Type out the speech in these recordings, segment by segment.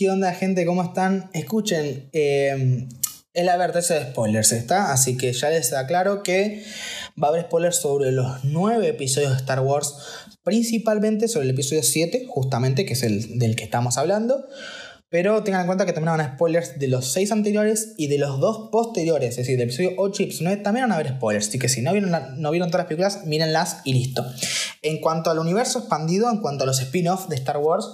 ¿Qué onda, gente? ¿Cómo están? Escuchen, eh, es la advertencia de spoilers, ¿está? Así que ya les aclaro que va a haber spoilers sobre los nueve episodios de Star Wars, principalmente sobre el episodio 7, justamente, que es el del que estamos hablando. Pero tengan en cuenta que también van a haber spoilers de los 6 anteriores y de los dos posteriores, es decir, del episodio 8 y episodio 9 también van a haber spoilers. Así que si no vieron, no vieron todas las películas, mírenlas y listo. En cuanto al universo expandido, en cuanto a los spin-offs de Star Wars,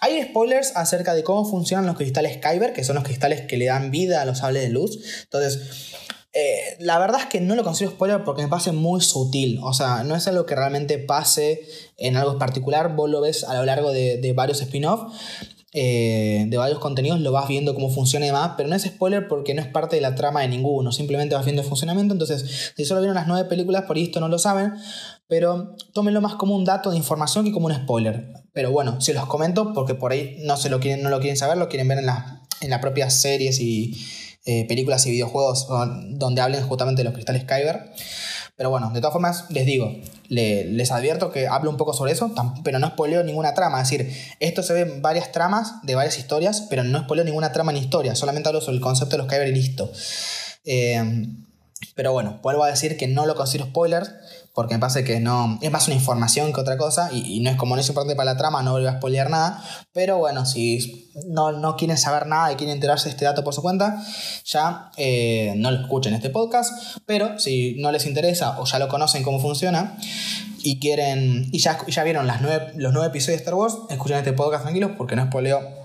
hay spoilers acerca de cómo funcionan los cristales Kyber, que son los cristales que le dan vida a los sables de luz. Entonces, eh, la verdad es que no lo considero spoiler porque me parece muy sutil. O sea, no es algo que realmente pase en algo particular. Vos lo ves a lo largo de, de varios spin-offs. Eh, de varios contenidos lo vas viendo cómo funciona y demás, pero no es spoiler porque no es parte de la trama de ninguno, simplemente vas viendo el funcionamiento, entonces si solo vieron las nueve películas por esto no lo saben, pero tómenlo más como un dato de información que como un spoiler. Pero bueno, si los comento porque por ahí no, se lo quieren, no lo quieren saber, lo quieren ver en, en las propias series y eh, películas y videojuegos donde hablen justamente de los cristales Kyber. Pero bueno, de todas formas, les digo, les advierto que hablo un poco sobre eso, pero no spoileo ninguna trama. Es decir, esto se ve en varias tramas de varias historias, pero no spoileo ninguna trama ni historia, solamente hablo sobre el concepto de los Kyber y listo. Pero bueno, vuelvo a decir que no lo considero spoiler, porque me parece que no. Es más una información que otra cosa, y, no es como no es importante para la trama, no voy a spoilear nada. Pero bueno, si no, no quieren saber nada y quieren enterarse de este dato por su cuenta, ya eh, no lo escuchen este podcast. Pero si no les interesa o ya lo conocen cómo funciona y quieren. y ya, ya vieron las nueve, los nueve episodios de Star Wars, escuchen este podcast tranquilos porque no spoileo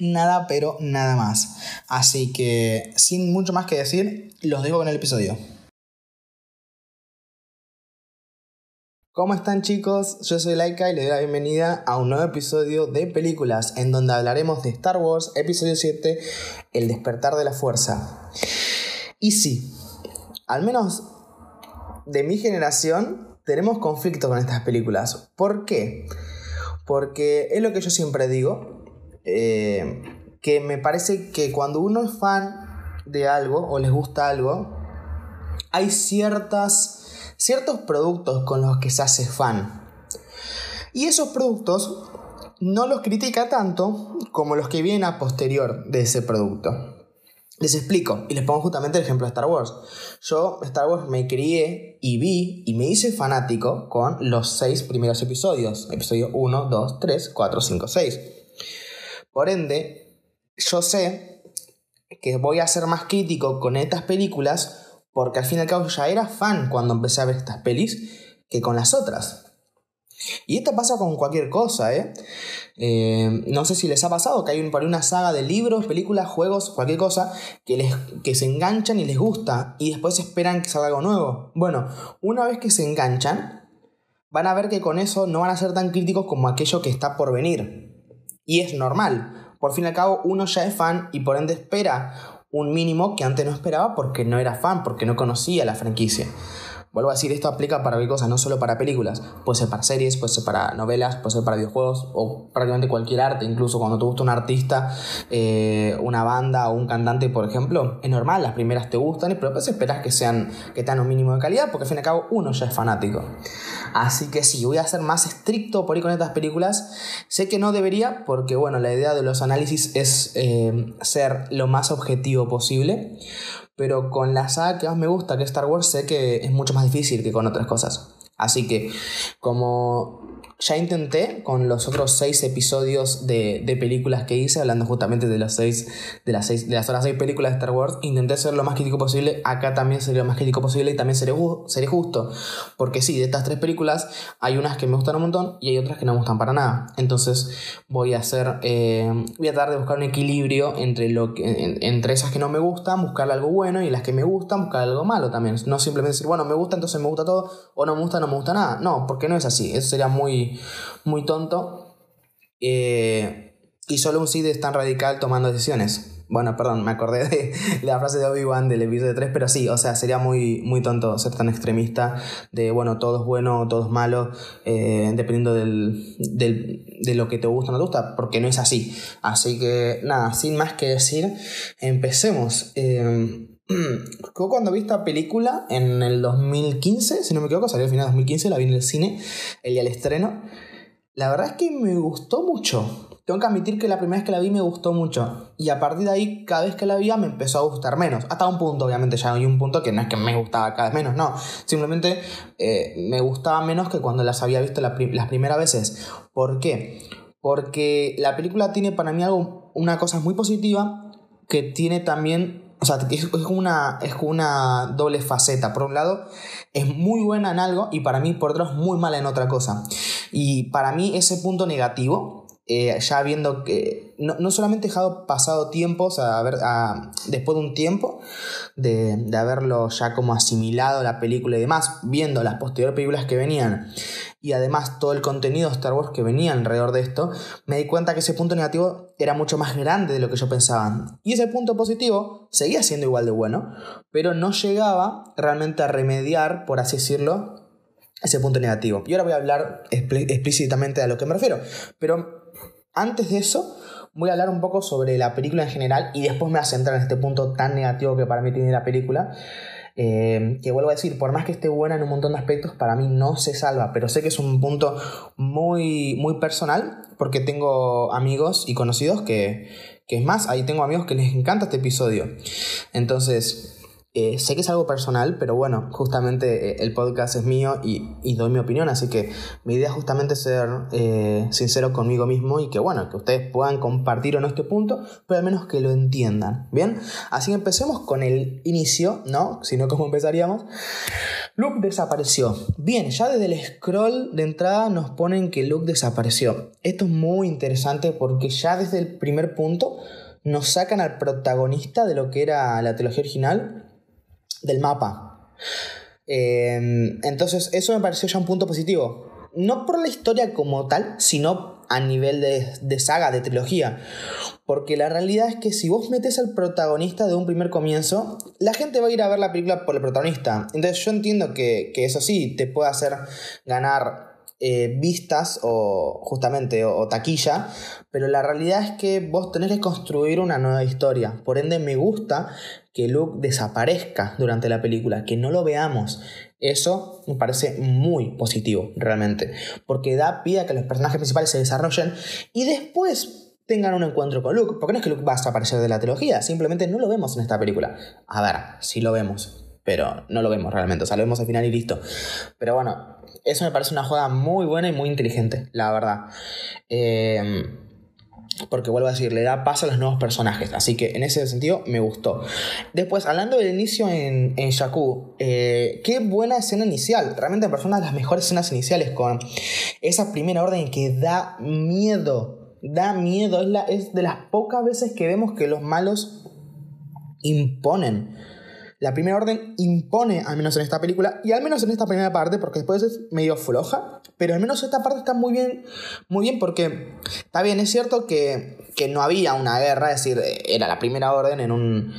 nada, pero nada más. Así que, sin mucho más que decir, los dejo con el episodio. ¿Cómo están chicos? Yo soy Laika y les doy la bienvenida a un nuevo episodio de películas en donde hablaremos de Star Wars, episodio 7, El despertar de la fuerza. Y sí, al menos de mi generación tenemos conflicto con estas películas. ¿Por qué? Porque es lo que yo siempre digo, eh, que me parece que cuando uno es fan de algo o les gusta algo, hay ciertas, ciertos productos con los que se hace fan. Y esos productos no los critica tanto como los que vienen a posterior de ese producto. Les explico y les pongo justamente el ejemplo de Star Wars. Yo, Star Wars, me crié y vi y me hice fanático con los seis primeros episodios. Episodio 1, 2, 3, 4, 5, 6. Por ende, yo sé que voy a ser más crítico con estas películas porque al fin y al cabo ya era fan cuando empecé a ver estas pelis que con las otras. Y esto pasa con cualquier cosa, ¿eh? eh no sé si les ha pasado que hay un, por una saga de libros, películas, juegos, cualquier cosa que, les, que se enganchan y les gusta y después esperan que salga algo nuevo. Bueno, una vez que se enganchan, van a ver que con eso no van a ser tan críticos como aquello que está por venir. Y es normal. Por fin y al cabo, uno ya es fan y por ende espera un mínimo que antes no esperaba porque no era fan, porque no conocía la franquicia. Vuelvo a decir, esto aplica para qué cosas, no solo para películas. Puede ser para series, puede ser para novelas, puede ser para videojuegos o prácticamente cualquier arte. Incluso cuando te gusta un artista, eh, una banda o un cantante, por ejemplo, es normal, las primeras te gustan, pero después esperas que sean que tengan un mínimo de calidad porque al fin y al cabo uno ya es fanático. Así que sí, voy a ser más estricto por ahí con estas películas. Sé que no debería porque, bueno, la idea de los análisis es eh, ser lo más objetivo posible. Pero con la saga que más me gusta, que es Star Wars, sé que es mucho más difícil que con otras cosas. Así que, como ya intenté con los otros seis episodios de, películas que hice, hablando justamente de, los seis, de, las seis, de las otras seis películas de Star Wars, intenté ser lo más crítico posible. Acá también sería lo más crítico posible y también seré, seré justo. Porque sí, de estas tres películas hay unas que me gustan un montón y hay otras que no me gustan para nada. Entonces voy a hacer, eh, voy a tratar de buscar un equilibrio entre, lo que, entre esas que no me gustan, buscar algo bueno y las que me gustan, buscar algo malo también. No simplemente decir, bueno, me gusta, entonces me gusta todo, o no me gusta, no me gusta nada. No, porque no es así. Eso sería muy muy, tonto. Eh, y solo un Sid es tan radical tomando decisiones. Bueno, perdón, me acordé de la frase de Obi-Wan del episodio 3, pero sí, o sea, sería muy, muy tonto ser tan extremista de, bueno, todo es bueno, todo es malo, eh, dependiendo del, de lo que te gusta o no te gusta, porque no es así. Así que, nada, sin más que decir, empecemos. Eh, cuando vi esta película en el 2015, si no me equivoco, salió al final de 2015, la vi en el cine, el día del estreno. La verdad es que me gustó mucho. Tengo que admitir que la primera vez que la vi me gustó mucho. Y a partir de ahí, cada vez que la veía me empezó a gustar menos. Hasta un punto, obviamente, ya hay un punto que no es que me gustaba cada vez menos, no. Simplemente eh, me gustaba menos que cuando las había visto las primeras veces. ¿Por qué? Porque la película tiene para mí algo, una cosa muy positiva que tiene también o sea, es, una, es una doble faceta. Por un lado, es muy buena en algo y para mí, por otro, es muy mala en otra cosa. Y para mí, ese punto negativo eh, ya viendo que no, no, solamente he dejado pasado tiempo, o sea, después de un tiempo de, de, haberlo ya como asimilado la película y demás, viendo las posteriores películas que venían y además todo el contenido de Star Wars que venía alrededor de esto, me di cuenta que ese punto negativo era mucho más grande de lo que yo pensaba. Y ese punto positivo seguía siendo igual de bueno, pero no llegaba realmente a remediar, por así decirlo, ese punto negativo. Y ahora voy a hablar explícitamente a lo que me refiero. Pero antes de eso, voy a hablar un poco sobre la película en general y después me voy a centrar en este punto tan negativo que para mí tiene la película. Eh, que vuelvo a decir, por más que esté buena en un montón de aspectos, para mí no se salva, pero sé que es un punto muy, muy personal, porque tengo amigos y conocidos que, que es más, ahí tengo amigos que les encanta este episodio. Entonces, eh, sé que es algo personal, pero bueno, justamente eh, el podcast es mío y, doy mi opinión, así que mi idea es justamente ser eh, sincero conmigo mismo y que bueno, que ustedes puedan compartir o no este punto, pero al menos que lo entiendan, ¿bien? Así que empecemos con el inicio, ¿no? Si no, ¿cómo empezaríamos? Luke desapareció. Bien, ya desde el scroll de entrada nos ponen que Luke desapareció. Esto es muy interesante porque ya desde el primer punto nos sacan al protagonista de lo que era la trilogía original del mapa. Em, entonces, eso me pareció ya un punto positivo. No por la historia como tal, sino a nivel de, saga, de trilogía. Porque la realidad es que si vos metes al protagonista de un primer comienzo, la gente va a ir a ver la película por el protagonista. Entonces yo entiendo que, eso sí te puede hacer ganar eh, vistas o justamente o, taquilla, pero la realidad es que vos tenés que construir una nueva historia. Por ende me gusta que Luke desaparezca durante la película, que no lo veamos. Eso me parece muy positivo, realmente, porque da pie a que los personajes principales se desarrollen y después tengan un encuentro con Luke, porque no es que Luke va a desaparecer de la trilogía, simplemente no lo vemos en esta película. A ver, sí lo vemos, pero no lo vemos realmente, o sea, lo vemos al final y listo. Pero bueno, eso me parece una jugada muy buena y muy inteligente, la verdad. Eh, porque vuelvo a decir, le da paso a los nuevos personajes. Así que en ese sentido me gustó. Después, hablando del inicio en, en Jakku, eh, qué buena escena inicial. Realmente, personas de las mejores escenas iniciales con esa primera orden que da miedo. Da miedo. Es, la, es de las pocas veces que vemos que los malos imponen. La primera orden impone, al menos en esta película, y al menos en esta primera parte, porque después es medio floja, pero al menos esta parte está muy bien, muy bien porque está bien, es cierto que, no había una guerra, es decir, era la primera orden en un,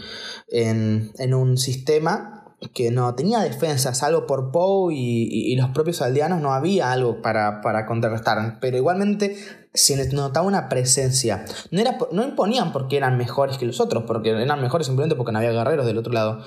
en, un sistema que no tenía defensa, salvo por Poe y, los propios aldeanos, no había algo para, para contrarrestar, pero igualmente se notaba una presencia. No, era, no imponían porque eran mejores que los otros, porque eran mejores simplemente porque no había guerreros del otro lado.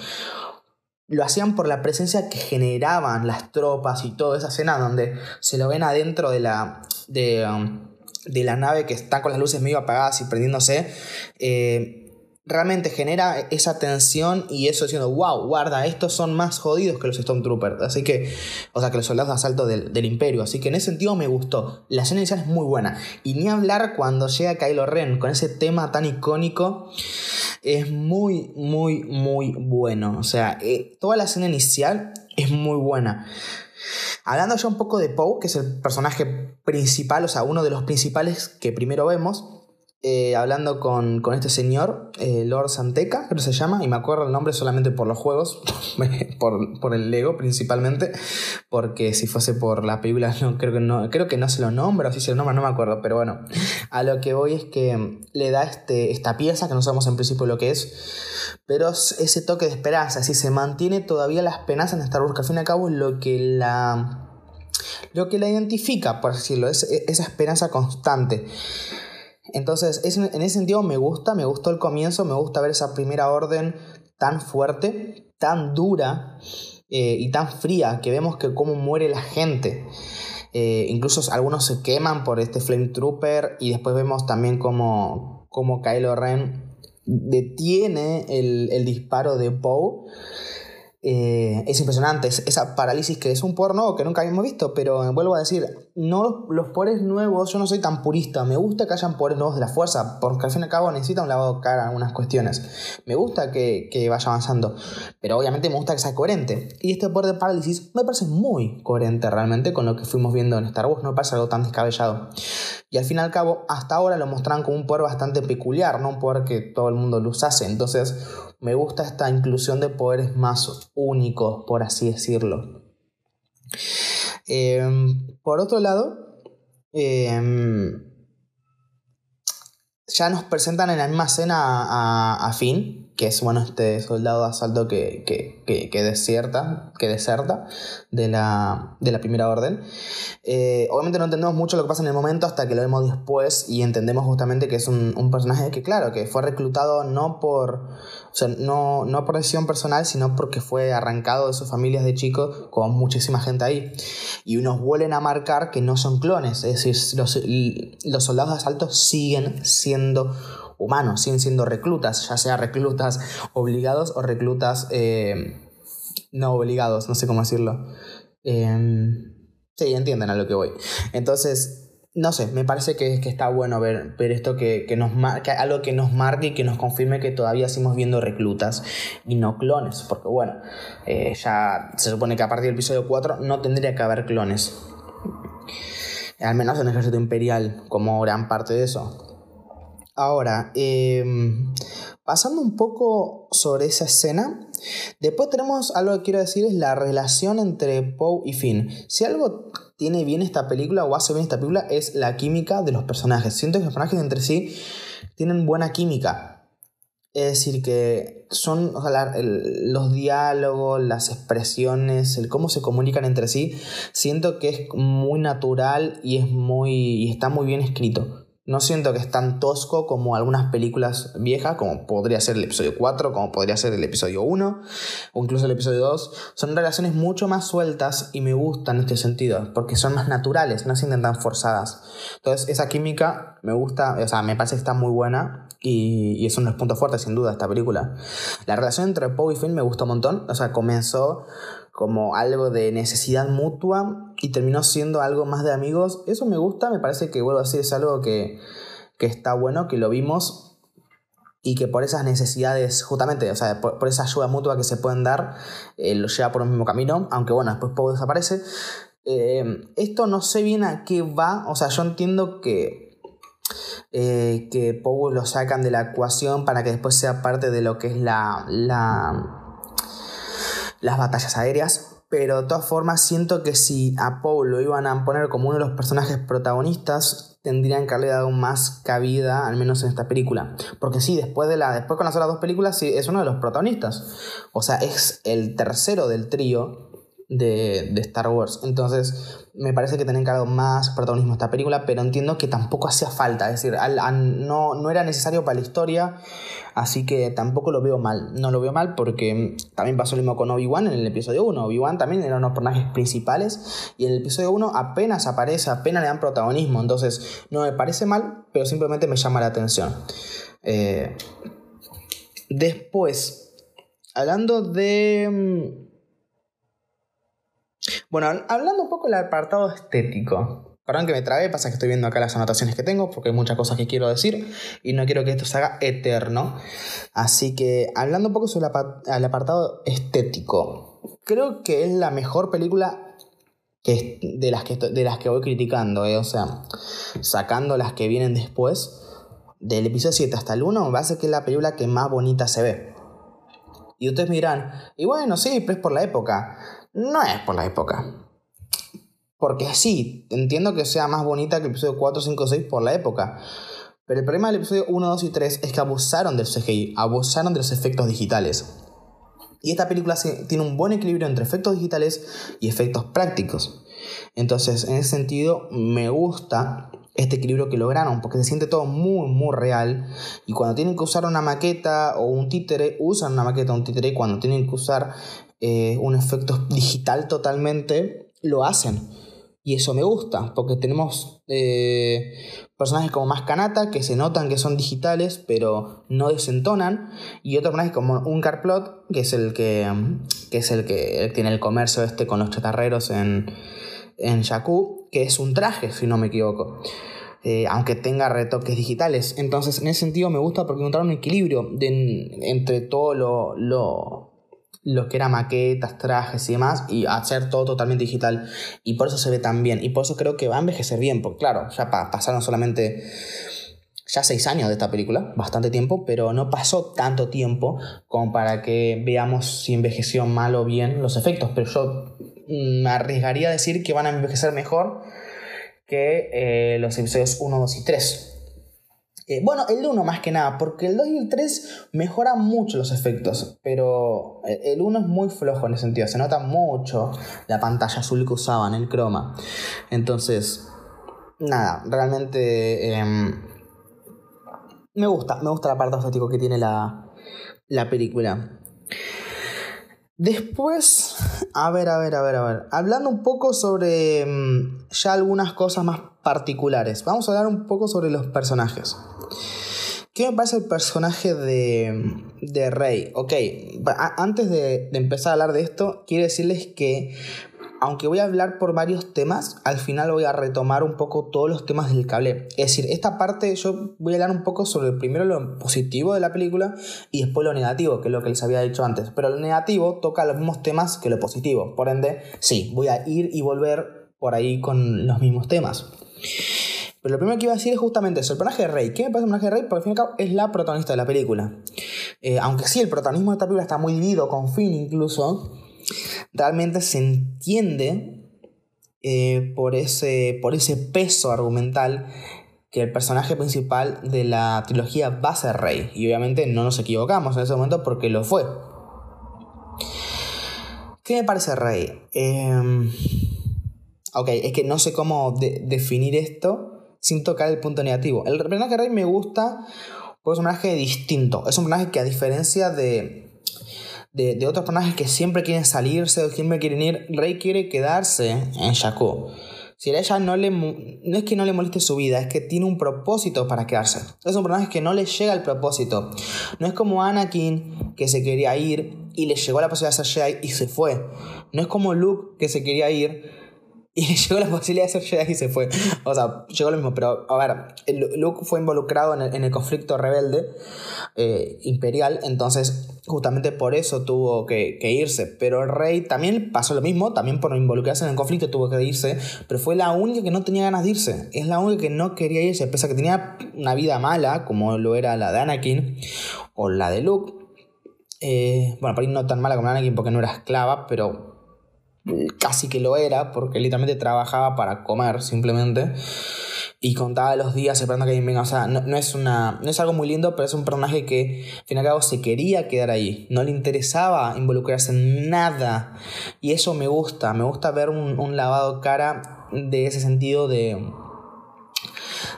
Lo hacían por la presencia que generaban las tropas y toda esa escena donde se lo ven adentro de la, de, um, de la nave que está con las luces medio apagadas y prendiéndose. Eh, realmente genera esa tensión y eso diciendo, wow, guarda, estos son más jodidos que los Stormtroopers. Así que, o sea, que los soldados de asalto del, Imperio. Así que en ese sentido me gustó. La escena inicial es muy buena. Y ni hablar cuando llega Kylo Ren con ese tema tan icónico. Es muy, muy, muy bueno. O sea, eh, toda la escena inicial es muy buena. Hablando ya un poco de Poe, que es el personaje principal, o sea, uno de los principales que primero vemos eh, hablando con, este señor, eh, Lord Santeca, creo que se llama, y me acuerdo el nombre solamente por los juegos, por, el Lego principalmente, porque si fuese por la película no creo que no, creo que no se lo nombra, o si se lo nombra, no me acuerdo, pero bueno, a lo que voy es que le da este, esta pieza, que no sabemos en principio lo que es, pero ese toque de esperanza, si se mantiene todavía la esperanza en Star Wars, que al fin y al cabo es lo que la... Lo que la identifica, por decirlo, es esa esperanza constante. Entonces, en ese sentido me gusta, me gustó el comienzo, me gusta ver esa primera orden tan fuerte, tan dura eh, y tan fría, que vemos que cómo muere la gente. Eh, incluso algunos se queman por este Flame Trooper y después vemos también como, como Kylo Ren detiene el, disparo de Poe eh, es impresionante, esa parálisis que es un poder nuevo que nunca habíamos visto, pero vuelvo a decir, no los poderes nuevos, yo no soy tan purista, me gusta que hayan poderes nuevos de la fuerza, porque al fin y al cabo necesita un lavado de cara algunas cuestiones, me gusta que, que, vaya avanzando, pero obviamente me gusta que sea coherente, y este poder de parálisis me parece muy coherente realmente con lo que fuimos viendo en Star Wars, no me parece algo tan descabellado, y al fin y al cabo, hasta ahora lo mostraron como un poder bastante peculiar, no un poder que todo el mundo lo usase, entonces me gusta esta inclusión de poderes más únicos, por así decirlo. Em, por otro lado, em, ya nos presentan en la misma escena a, a Finn, que es bueno este soldado de asalto que, que, que, que desierta, que deserta de la, de la primera orden. Eh, obviamente no entendemos mucho lo que pasa en el momento hasta que lo vemos después y entendemos justamente que es un, un personaje que, claro, que fue reclutado no por, o sea, no, no por decisión personal, sino porque fue arrancado de sus familias de chicos con muchísima gente ahí. Y unos vuelven a marcar que no son clones, es decir, los, los soldados de asalto siguen siendo humanos, siguen siendo reclutas, ya sea reclutas obligados o reclutas eh, no obligados, no sé cómo decirlo. Eh, sí, entienden a lo que voy. Entonces, no sé, me parece que, que está bueno ver, ver esto que, que nos marca, algo que nos marque y que nos confirme que todavía seguimos viendo reclutas y no clones, porque bueno, eh, ya se supone que a partir del episodio 4 no tendría que haber clones. Al menos en el ejército imperial, como gran parte de eso. Ahora, em, pasando un poco sobre esa escena, después tenemos algo que quiero decir, es la relación entre Poe y Finn. Si algo tiene bien esta película o hace bien esta película es la química de los personajes. Siento que los personajes entre sí tienen buena química. Es decir, que son los diálogos, las expresiones, el cómo se comunican entre sí. Siento que es muy natural y, es muy, y está muy bien escrito. No siento que es tan tosco como algunas películas viejas, como podría ser el episodio 4, como podría ser el episodio 1, o incluso el episodio 2. Son relaciones mucho más sueltas y me gustan en este sentido, porque son más naturales, no se sienten tan forzadas. Entonces, esa química me gusta, o sea, me parece que está muy buena y, y es uno de los puntos fuertes, sin duda, esta película. La relación entre Poe y Finn me gustó un montón, o sea, comenzó como algo de necesidad mutua y terminó siendo algo más de amigos. Eso me gusta, me parece que, vuelvo a decir, es algo que, que está bueno, que lo vimos y que por esas necesidades, justamente, o sea, por, esa ayuda mutua que se pueden dar, eh, lo lleva por el mismo camino, aunque bueno, después Poe desaparece. Eh, esto no sé bien a qué va, o sea, yo entiendo que, eh, que lo sacan de la ecuación para que después sea parte de lo que es la, la las batallas aéreas, pero de todas formas siento que si a Paul lo iban a poner como uno de los personajes protagonistas, tendrían que haberle dado más cabida, al menos en esta película. Porque sí, después, de la, después con las otras dos películas, sí, es uno de los protagonistas. O sea, es el tercero del trío de, de, Star Wars. Entonces, me parece que tienen que dar más protagonismo a esta película, pero entiendo que tampoco hacía falta. Es decir, no, no era necesario para la historia, así que tampoco lo veo mal. No lo veo mal porque también pasó lo mismo con Obi-Wan en el episodio 1. Obi-Wan también era uno de los personajes principales y en el episodio 1 apenas aparece, apenas le dan protagonismo. Entonces, no me parece mal, pero simplemente me llama la atención. Eh, después, hablando de bueno, hablando un poco del apartado estético. Perdón que me trabe, pasa que estoy viendo acá las anotaciones que tengo porque hay muchas cosas que quiero decir y no quiero que esto se haga eterno. Así que hablando un poco sobre el apartado estético, creo que es la mejor película de, las que, de las que voy criticando, ¿eh? o sea, sacando las que vienen después, del episodio 7 hasta el 1, va a ser que es la película que más bonita se ve. Y ustedes me dirán, y bueno, sí, pero es por la época no es por la época. Porque sí, entiendo que sea más bonita que el episodio 4, 5, 6 por la época. Pero el problema del episodio 1, 2 y 3 es que abusaron del CGI, abusaron de los efectos digitales. Y esta película tiene un buen equilibrio entre efectos digitales y efectos prácticos. Entonces, en ese sentido, me gusta este equilibrio que lograron, porque se siente todo muy, muy real. Y cuando tienen que usar una maqueta o un títere, usan una maqueta o un títere. Y cuando tienen que usar eh, un efecto digital totalmente, lo hacen. Y eso me gusta, porque tenemos eh, personajes como más Kanata, que se notan que son digitales, pero no desentonan. Y otros personajes como un Carplot, que es el que, que, es el que tiene el comercio este con los chatarreros en, en que es un traje, si no me equivoco. Eh, aunque tenga retoques digitales. Entonces, en ese sentido me gusta porque encontrar un equilibrio entre todo lo, lo que era maquetas, trajes y demás, y hacer todo totalmente digital. Y por eso se ve tan bien. Y por eso creo que va a envejecer bien, porque claro, ya pasaron solamente ya seis años de esta película, bastante tiempo, pero no pasó tanto tiempo como para que veamos si envejeció mal o bien los efectos. Pero yo mm, me arriesgaría a decir que van a envejecer mejor que eh, los episodios 1, 2 y 3. Eh, bueno, el 1 más que nada, porque el 2 y el 3 mejoran mucho los efectos, pero el 1 es muy flojo en ese sentido, se nota mucho la pantalla azul que usaban, el croma. Entonces, nada, realmente em, me gusta, me gusta la parte estético que tiene la, la película. Después, a ver, a ver, a ver, a ver. Hablando un poco sobre em, ya algunas cosas más particulares. Vamos a hablar un poco sobre los personajes. ¿Qué me parece el personaje de, de Rey? Ok, antes de, empezar a hablar de esto, quiero decirles que aunque voy a hablar por varios temas, al final voy a retomar un poco todos los temas del cable. Es decir, esta parte yo voy a hablar un poco sobre primero lo positivo de la película y después lo negativo, que es lo que les había dicho antes. Pero lo negativo toca los mismos temas que lo positivo. Por ende, sí, voy a ir y volver por ahí con los mismos temas. Lo primero que iba a decir es justamente eso, el personaje de Rey. ¿Qué me parece el personaje de Rey? Porque al fin y al cabo es la protagonista de la película. Eh, aunque sí, el protagonismo de esta película está muy dividido, con Finn incluso, realmente se entiende eh, por, ese, por ese peso argumental que el personaje principal de la trilogía va a ser Rey. Y obviamente no nos equivocamos en ese momento porque lo fue. ¿Qué me parece Rey? Eh, ok, es que no sé cómo definir esto sin tocar el punto negativo. El personaje de Rey me gusta porque es un personaje distinto. Es un personaje que a diferencia de, de, otros personajes que siempre quieren salirse o siempre quieren ir, Rey quiere quedarse en Jakku. Si a ella no le no es que no le moleste su vida, es que tiene un propósito para quedarse. Es un personaje que no le llega el propósito. No es como Anakin que se quería ir y le llegó la posibilidad de ser y se fue. No es como Luke que se quería ir y llegó la posibilidad de ser Jedi y se fue. O sea, llegó lo mismo, pero a ver, Luke fue involucrado en el, conflicto rebelde eh, imperial, entonces justamente por eso tuvo que, irse. Pero el rey también pasó lo mismo, también por involucrarse en el conflicto tuvo que irse, pero fue la única que no tenía ganas de irse. Es la única que no quería irse, pese a que tenía una vida mala, como lo era la de Anakin o la de Luke. Eh, bueno, por ahí no tan mala como Anakin porque no era esclava, pero casi que lo era, porque literalmente trabajaba para comer simplemente. Y contaba los días esperando que alguien venga. O sea, no, es una, no es algo muy lindo, pero es un personaje que, al fin y al cabo, se quería quedar ahí. No le interesaba involucrarse en nada. Y eso me gusta. Me gusta ver un, un lavado cara de ese sentido de.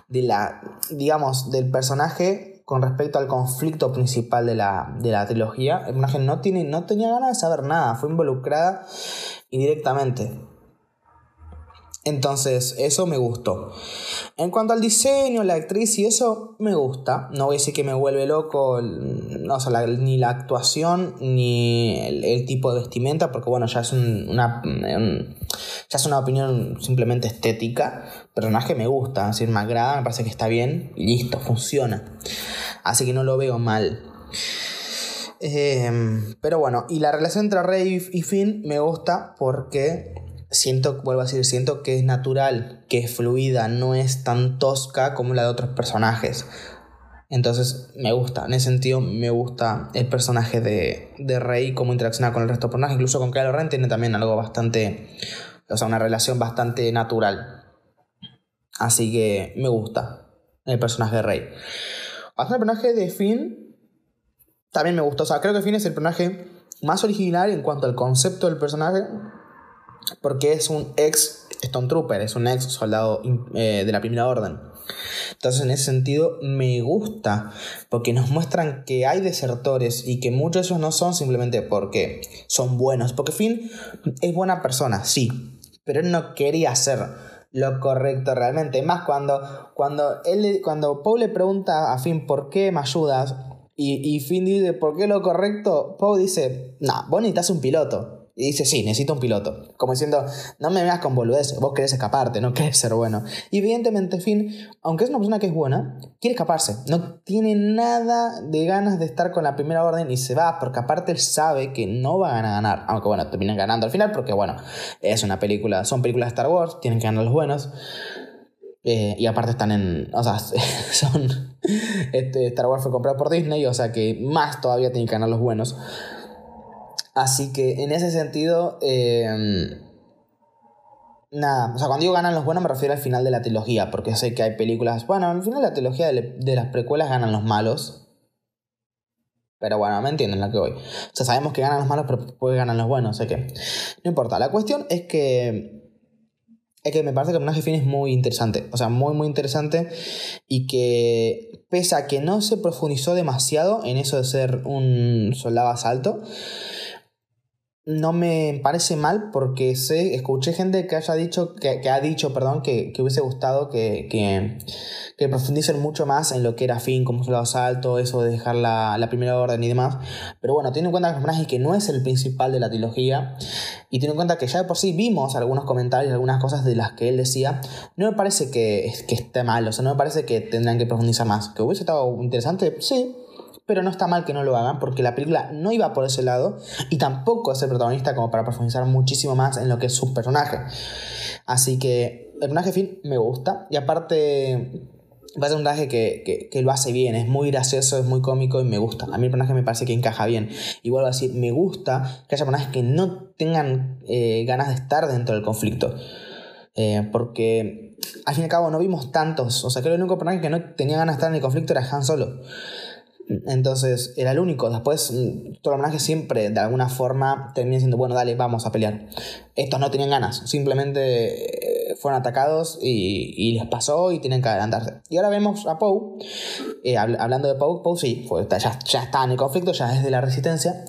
de la. digamos, del personaje con respecto al conflicto principal de la, de la trilogía. El personaje no, tiene, no tenía ganas de saber nada, fue involucrada indirectamente. Entonces, eso me gustó. En cuanto al diseño, la actriz y eso, me gusta. No voy a decir que me vuelve loco, no, ni la actuación, ni el, tipo de vestimenta, porque bueno, ya es una, ya es una opinión simplemente estética. Personaje me gusta, es decir, me agrada, me parece que está bien y listo, funciona. Así que no lo veo mal. Em, pero bueno, y la relación entre Rey y Finn me gusta porque siento, vuelvo a decir, siento que es natural, que es fluida, no es tan tosca como la de otros personajes. Entonces me gusta, en ese sentido me gusta el personaje de, de Rey, cómo interacciona con el resto de personajes, incluso con Kylo Ren tiene también algo bastante, o sea, una relación bastante natural. Así que me gusta el personaje de Rey. Hasta el personaje de Finn también me gustó, o sea, creo que Finn es el personaje más original en cuanto al concepto del personaje, porque es un ex Stone Trooper, es un ex soldado eh, de la Primera Orden. Entonces en ese sentido me gusta, porque nos muestran que hay desertores y que muchos de ellos no son simplemente porque son buenos, porque Finn es buena persona, sí, pero él no quería hacer lo correcto realmente. Más cuando, cuando, él, cuando Poe le pregunta a Finn por qué me ayudas y, Finn dice por qué lo correcto, Poe dice, no, vos necesitas un piloto. Y dice, sí, necesito un piloto. Como diciendo, no me veas con boludeces, vos querés escaparte, no querés ser bueno. Y evidentemente Finn, aunque es una persona que es buena, quiere escaparse. No tiene nada de ganas de estar con la primera orden y se va, porque aparte él sabe que no van a ganar. Aunque bueno, terminan ganando al final, porque bueno, es una película, son películas de Star Wars, tienen que ganar los buenos. Eh, y aparte están en. O sea, son. Este, Star Wars fue comprado por Disney, o sea que más todavía tienen que ganar los buenos. Así que en ese sentido, em, nada, o sea, cuando digo ganan los buenos me refiero al final de la trilogía, porque sé que hay películas, bueno, al final de la trilogía de, las precuelas ganan los malos. Pero bueno, me entienden la que voy. O sea, sabemos que ganan los malos, pero después ganan los buenos, sé que. No importa. La cuestión es que. Es que me parece que el personaje Finn es muy interesante. O sea, muy, muy interesante. Y que. Pese a que no se profundizó demasiado en eso de ser un soldado asalto no me parece mal porque sé, escuché gente que haya dicho, que, ha dicho, perdón, que, hubiese gustado que, que, que, profundicen mucho más en lo que era Finn, como su asalto, eso de dejar la, primera orden y demás. Pero bueno, teniendo en cuenta que el personaje que no es el principal de la trilogía, y teniendo en cuenta que ya de por sí vimos algunos comentarios, algunas cosas de las que él decía, no me parece que, que esté mal, o sea, no me parece que tendrán que profundizar más. ¿Que hubiese estado interesante? Sí, pero no está mal que no lo hagan porque la película no iba por ese lado y tampoco es el protagonista como para profundizar muchísimo más en lo que es su personaje. Así que el personaje Finn me gusta y aparte va a ser un personaje que, lo hace bien, es muy gracioso, es muy cómico y me gusta. A mí el personaje me parece que encaja bien. Vuelvo a decir, me gusta que haya personajes que no tengan eh, ganas de estar dentro del conflicto. Eh, porque al fin y al cabo no vimos tantos. O sea, que el único personaje que no tenía ganas de estar en el conflicto era Han Solo. Entonces era el único. Después, mm, todo el homenaje siempre, de alguna forma, termina diciendo, bueno, dale, vamos a pelear. Estos no tenían ganas, simplemente fueron atacados y, les pasó y tienen que adelantarse. Y ahora vemos a Poe, eh, hablando de Poe, Poe sí, ya, ya, está en el conflicto, ya es de la resistencia.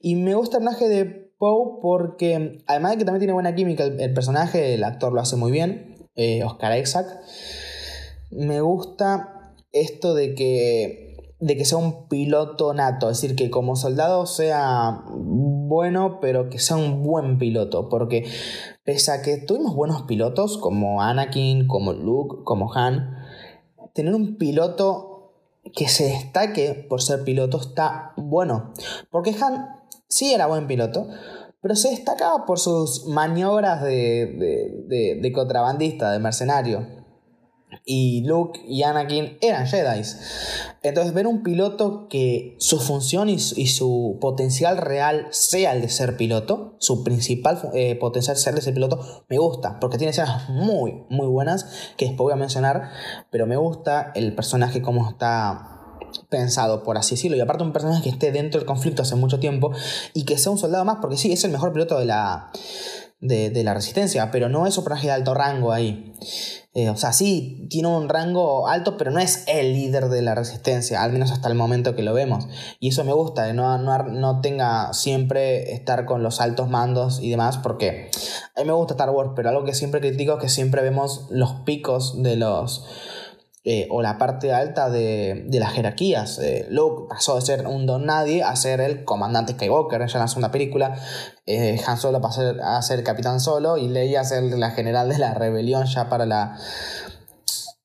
Y me gusta el personaje de Poe porque, además de que también tiene buena química el, personaje, el actor lo hace muy bien, eh, Oscar Isaac. Me gusta esto de que de que sea un piloto nato, es decir, que como soldado sea bueno, pero que sea un buen piloto, porque pese a que tuvimos buenos pilotos como Anakin, como Luke, como Han, tener un piloto que se destaque por ser piloto está bueno, porque Han sí era buen piloto, pero se destacaba por sus maniobras de, de, de contrabandista, de mercenario y Luke y Anakin eran Jedi. Entonces ver un piloto que su función y su, potencial real sea el de ser piloto, su principal eh, potencial ser de ser piloto, me gusta, porque tiene escenas muy, muy buenas que después voy a mencionar, pero me gusta el personaje como está pensado, por así decirlo, y aparte un personaje que esté dentro del conflicto hace mucho tiempo y que sea un soldado más, porque sí, es el mejor piloto de la, de, de la resistencia, pero no es un personaje de alto rango ahí. Eh, o sea, sí, tiene un rango alto, pero no es el líder de la resistencia, al menos hasta el momento que lo vemos. Y eso me gusta, no, no, no tenga siempre estar con los altos mandos y demás, porque a mí me gusta Star Wars, pero algo que siempre critico es que siempre vemos los picos de los eh, o la parte alta de, las jerarquías. Eh, Luke pasó de ser un don nadie a ser el comandante Skywalker ya en la segunda película. Eh, Han Solo pasó a ser capitán solo y Leia a ser la general de la rebelión ya para la...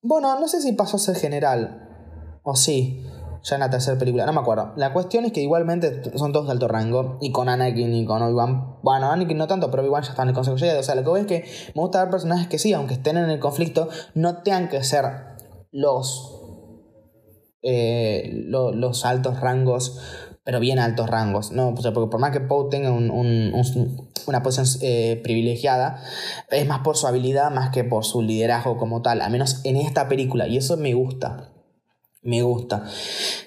Bueno, no sé si pasó a ser general o sí. Ya en la tercera película, no me acuerdo. La cuestión es que igualmente son todos de alto rango. Y con Anakin y con Obi-Wan. Bueno, Anakin no tanto, pero Obi-Wan ya están en el Consejo Jedi. O sea, lo que voy es que me gusta ver personajes que sí, aunque estén en el conflicto, no tengan que ser los, eh, los altos rangos, pero bien altos rangos, ¿no? porque por más que Poe tenga una posición eh, privilegiada, es más por su habilidad más que por su liderazgo como tal, al menos en esta película, y eso me gusta. Me gusta.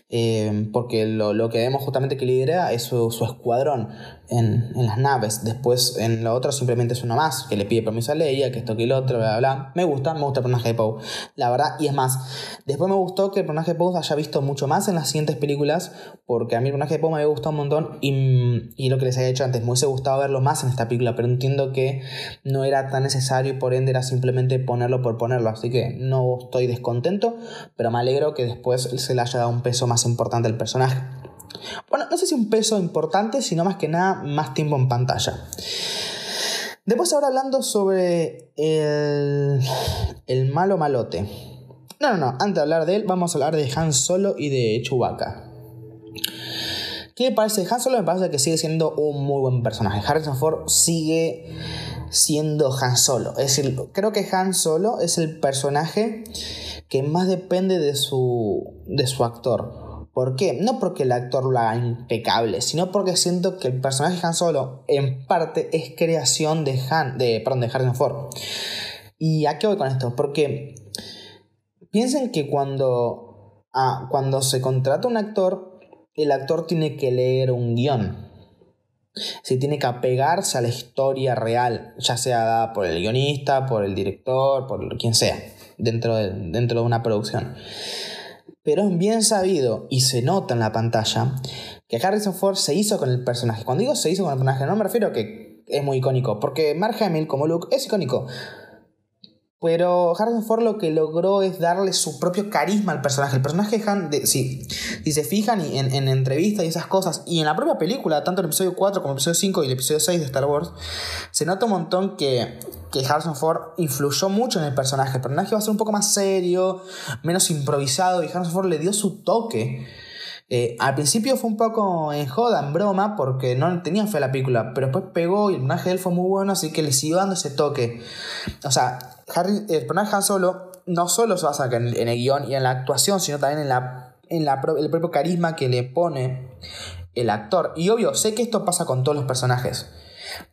Eh, porque lo, que vemos justamente que lidera es su, escuadrón en, las naves. Después en lo otro simplemente es uno más, que le pide permiso a Leia, que esto que el otro, bla, bla, bla. Me gusta, me gusta el personaje de Poe, la verdad. Y es más, Después me gustó que el personaje de Poe haya visto mucho más en las siguientes películas, porque a mí el personaje de Poe me había gustado un montón y, y lo que les había dicho antes, me hubiese gustado verlo más en esta película, pero entiendo que no era tan necesario y por ende era simplemente ponerlo por ponerlo, así que no estoy descontento, pero me alegro que después se le haya dado un peso más importante al personaje. Bueno, no sé si un peso importante, sino más que nada más tiempo en pantalla. Después ahora hablando sobre el, el malo malote. No, no, no, antes de hablar de él, vamos a hablar de Han Solo y de Chewbacca. ¿Qué me parece? Han Solo me parece que sigue siendo un muy buen personaje. Harrison Ford sigue siendo Han Solo. Es decir, creo que Han Solo es el personaje que más depende de su, de su actor. ¿Por qué? No porque el actor lo haga impecable, sino porque siento que el personaje Han Solo en parte es creación de Han, de, perdón, de Harrison Ford. ¿Y a qué voy con esto? Porque piensen que cuando, ah, cuando se contrata un actor, el actor tiene que leer un guion. Si tiene que apegarse a la historia real, ya sea dada por el guionista, por el director, por quien sea, dentro de, dentro de una producción. Pero es bien sabido y se nota en la pantalla que Harrison Ford se hizo con el personaje. Cuando digo se hizo con el personaje, no me refiero a que es muy icónico, porque Mark Hamill como Luke es icónico. Pero Harrison Ford lo que logró es darle su propio carisma al personaje. El personaje Han, de, si, se fijan en, en entrevistas y esas cosas, y en la propia película, tanto en el episodio 4 como el episodio 5 y el episodio 6 de Star Wars, se nota un montón que, que Harrison Ford influyó mucho en el personaje. El personaje va a ser un poco más serio, menos improvisado, y Harrison Ford le dio su toque. Eh, al principio fue un poco en joda, en broma, porque no tenía fe a la película, pero después pegó y el personaje de él fue muy bueno, así que le siguió dando ese toque. O sea, Harry, el personaje Han Solo no solo se basa en, en el guion y en la actuación, sino también en, la, en el propio carisma que le pone el actor. Y obvio, sé que esto pasa con todos los personajes,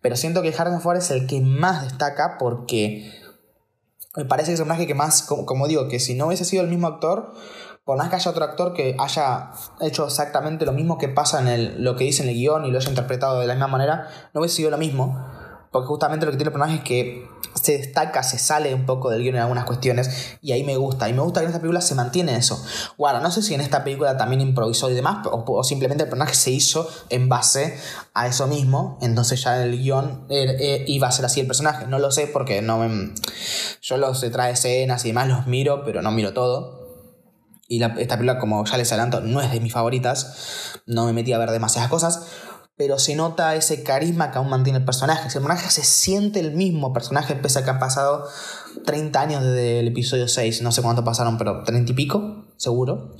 pero siento que Harrison Ford es el que más destaca porque me parece que es el personaje que más, como, como digo, que si no hubiese sido el mismo actor, por más que haya otro actor que haya hecho exactamente lo mismo que pasa en el, lo que dice en el guion y lo haya interpretado de la misma manera, no hubiese sido lo mismo. Porque justamente lo que tiene el personaje es que se destaca, se sale un poco del guion en algunas cuestiones y ahí me gusta. Y me gusta que en esta película se mantiene eso. Bueno, no sé si en esta película también improvisó y demás, o, simplemente el personaje se hizo en base a eso mismo. Entonces ya el guion eh, eh, iba a ser así el personaje. No lo sé porque no me... Yo los trae escenas y demás los miro, pero no miro todo. Y esta película, como ya les adelanto, no es de mis favoritas. No me metí a ver demasiadas cosas. Pero se nota ese carisma que aún mantiene el personaje. El personaje se siente el mismo personaje, pese a que han pasado 30 años desde el episodio 6. No sé cuánto pasaron, pero 30 y pico, seguro.